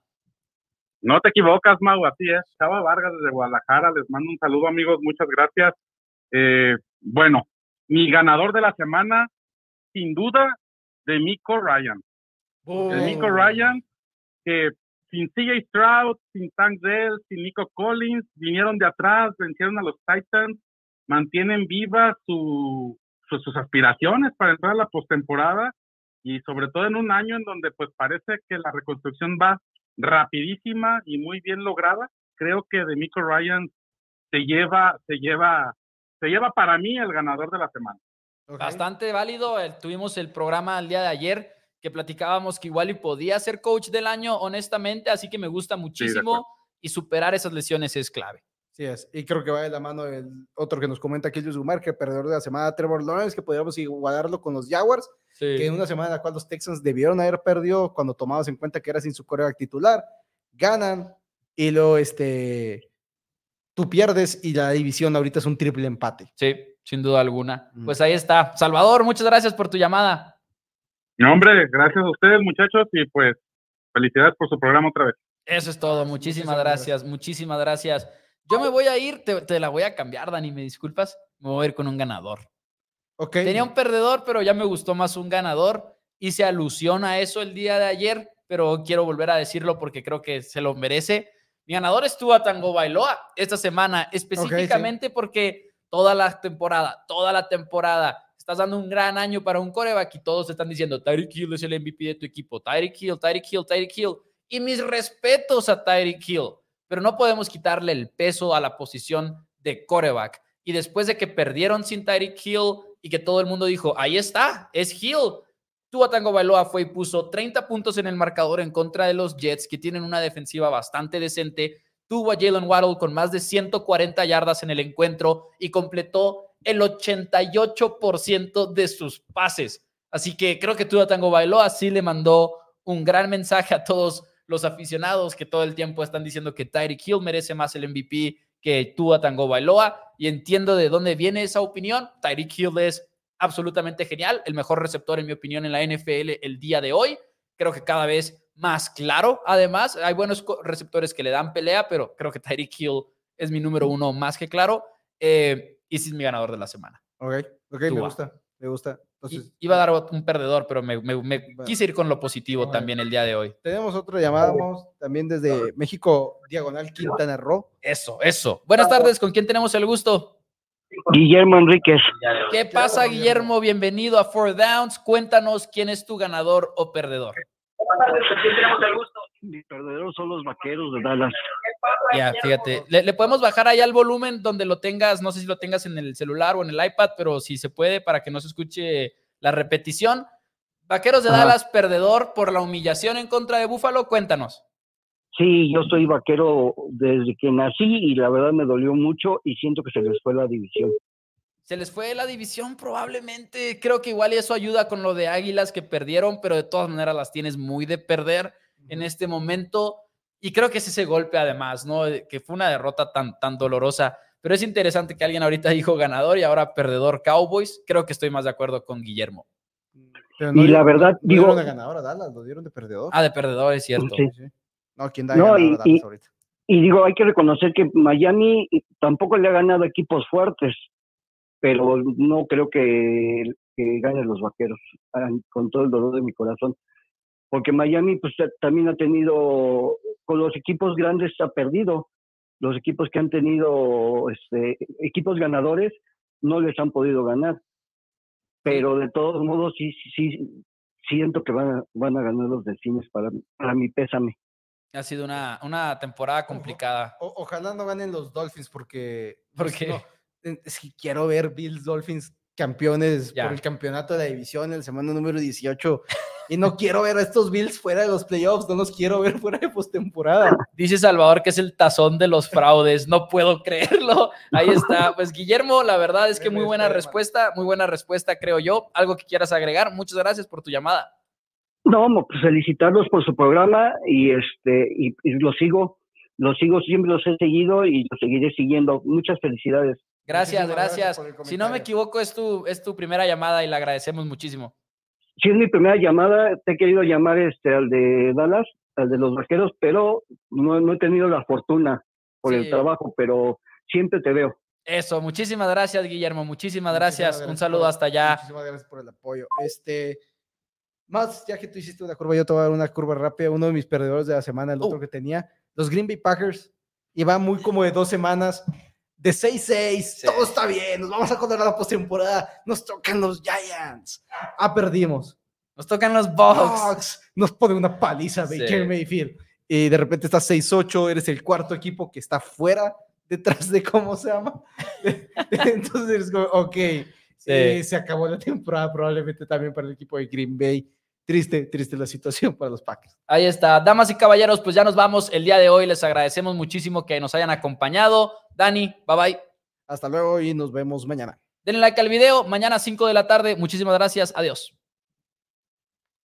No te equivocas, Mau, así es. Chava Vargas desde Guadalajara, les mando un saludo, amigos, muchas gracias. Eh, bueno, mi ganador de la semana, sin duda, de Miko Ryan. De Miko Ryan, que sin CJ Stroud, sin Tank Dell, sin Nico Collins, vinieron de atrás, vencieron a los Titans, mantienen vivas su, sus aspiraciones para entrar a la postemporada y sobre todo en un año en donde pues parece que la reconstrucción va rapidísima y muy bien lograda. Creo que de Miko Ryan se lleva, se lleva, se lleva para mí el ganador de la semana. Bastante válido. tuvimos el programa el día de ayer que platicábamos que igual y podía ser coach del año, honestamente, así que me gusta muchísimo y superar esas lesiones es clave. Sí es, y creo que va de la mano el otro que nos comenta aquí, Luis Gumar, que perdedor de la semana, Trevor Lawrence, que podríamos igualarlo con los Jaguars, que en una semana en la cual los Texans debieron haber perdido cuando tomamos en cuenta que era sin su coreback titular, ganan y luego este, tú pierdes y la división ahorita es un triple empate. Sí, sin duda alguna. Pues ahí está. Salvador, muchas gracias por tu llamada. No, hombre, gracias a ustedes muchachos y pues felicidades por su programa otra vez. Eso es todo, muchísimas, gracias, muchísimas gracias. Yo me voy a ir, te, la voy a cambiar, Dani, me disculpas. Me voy a ir con un ganador. Ok. Tenía un perdedor, pero ya me gustó más un ganador. Hice alusión a eso el día de ayer, pero quiero volver a decirlo porque creo que se lo merece. Mi ganador estuvo a Tango Bailoa esta semana, específicamente porque toda la temporada, toda la temporada, estás dando un gran año para un coreback y todos están diciendo, Tyreek Hill es el MVP de tu equipo, Tyreek Hill, Tyreek Hill, Tyreek Hill. Y mis respetos a Tyreek Hill pero no podemos quitarle el peso a la posición de coreback. Y después de que perdieron sin Tyreek Hill y que todo el mundo dijo, ahí está, es Hill. Tua Tango Bailoa fue y puso 30 puntos en el marcador en contra de los Jets, que tienen una defensiva bastante decente. Tuvo a Jalen Waddle con más de 140 yardas en el encuentro y completó el 88% de sus pases. Así que creo que Tua Tango Bailoa sí le mandó un gran mensaje a todos los aficionados que todo el tiempo están diciendo que Tyreek Hill merece más el MVP que Tua Tango Bailoa y entiendo de dónde viene esa opinión. Tyreek Hill es absolutamente genial, el mejor receptor en mi opinión en la NFL el día de hoy. Creo que cada vez más claro. Además, hay buenos receptores que le dan pelea, pero creo que Tyreek Hill es mi número uno más que claro. Eh, y sí es mi ganador de la semana. Ok, ok, me gusta, me gusta. Iba a dar un perdedor, pero me, quise ir con lo positivo también el día de hoy. Tenemos otra llamada, vamos, también desde México, Diagonal Quintana Roo. Eso, eso. Buenas tardes, ¿con quién tenemos el gusto? Guillermo Enríquez. ¿Qué pasa, Guillermo? Bienvenido a Four Downs. Cuéntanos quién es tu ganador o perdedor. Mi perdedor son los vaqueros de Dallas. Ya, fíjate. Le, podemos bajar ahí al volumen donde lo tengas, no sé si lo tengas en el celular o en el iPad, pero si se puede para que no se escuche la repetición. Vaqueros de Dallas, perdedor por la humillación en contra de Búfalo, cuéntanos. Sí, yo soy vaquero desde que nací y la verdad me dolió mucho y siento que se les fue la división. Se les fue la división probablemente. Creo que igual eso ayuda con lo de Águilas que perdieron, pero de todas maneras las tienes muy de perder en este momento. Y creo que es ese golpe además, ¿no? Que fue una derrota tan, tan dolorosa. Pero es interesante que alguien ahorita *laughs* dijo ganador y ahora perdedor Cowboys. Creo que estoy más de acuerdo con Guillermo. y la verdad, no digo. dieron de ganador a Dallas, lo dieron de perdedor. Ah, de perdedor, es cierto. No, ¿quién da no, y, Dallas ahorita? Y digo, hay que reconocer que Miami tampoco le ha ganado equipos fuertes pero no creo que, ganen los vaqueros, con todo el dolor de mi corazón. Porque Miami pues también ha tenido, con los equipos grandes ha perdido. Los equipos que han tenido este, equipos ganadores no les han podido ganar. Pero de todos modos sí, sí, siento que van a, van a ganar los delfines para, para mi pésame. Ha sido una, una temporada complicada. ojalá no ganen los Dolphins porque... Pues, porque es que quiero ver Bills Dolphins campeones por el campeonato de la división en la semana número 18 y no quiero ver a estos Bills fuera de los playoffs, no los quiero ver *laughs* fuera de postemporada. Dice Salvador que es el tazón de los fraudes, no puedo creerlo. Ahí está. *laughs* Pues Guillermo, la verdad es que muy buena respuesta, muy buena respuesta creo yo. Algo que quieras agregar. Muchas gracias por tu llamada. No, pues felicitarlos por su programa y este y, y lo sigo, lo sigo siempre los he seguido y los seguiré siguiendo. Muchas felicidades. Gracias, gracias. si no me equivoco, es tu, es tu primera llamada y la agradecemos muchísimo. Sí, es mi primera llamada. Te he querido llamar este, al de Dallas, al de los vaqueros, pero no, he tenido la fortuna por el trabajo, pero siempre te veo. Eso, muchísimas gracias, Guillermo. Muchísimas, gracias. Un saludo hasta allá. Muchísimas gracias por el apoyo. Este, más, ya que tú hiciste una curva, yo te voy a dar una curva rápida. Uno de mis perdedores de la semana, el otro uh. que tenía, los Green Bay Packers, iba muy como de dos semanas de 6-6, todo está bien, nos vamos a la postemporada, nos tocan los Giants. Ah, perdimos. Nos tocan los Bucks. Nos pone una paliza Baker Mayfield. Y de repente estás 6-8, eres el cuarto equipo que está fuera detrás de cómo se llama. *laughs* Entonces eres como, ok, eh, se acabó la temporada probablemente también para el equipo de Green Bay triste, triste la situación para los Packers. Ahí está. Damas y caballeros, pues ya nos vamos el día de hoy. Les agradecemos muchísimo que nos hayan acompañado. Dani, bye bye. Hasta luego y nos vemos mañana. Denle like al video. Mañana 5 de la tarde. Muchísimas gracias. Adiós.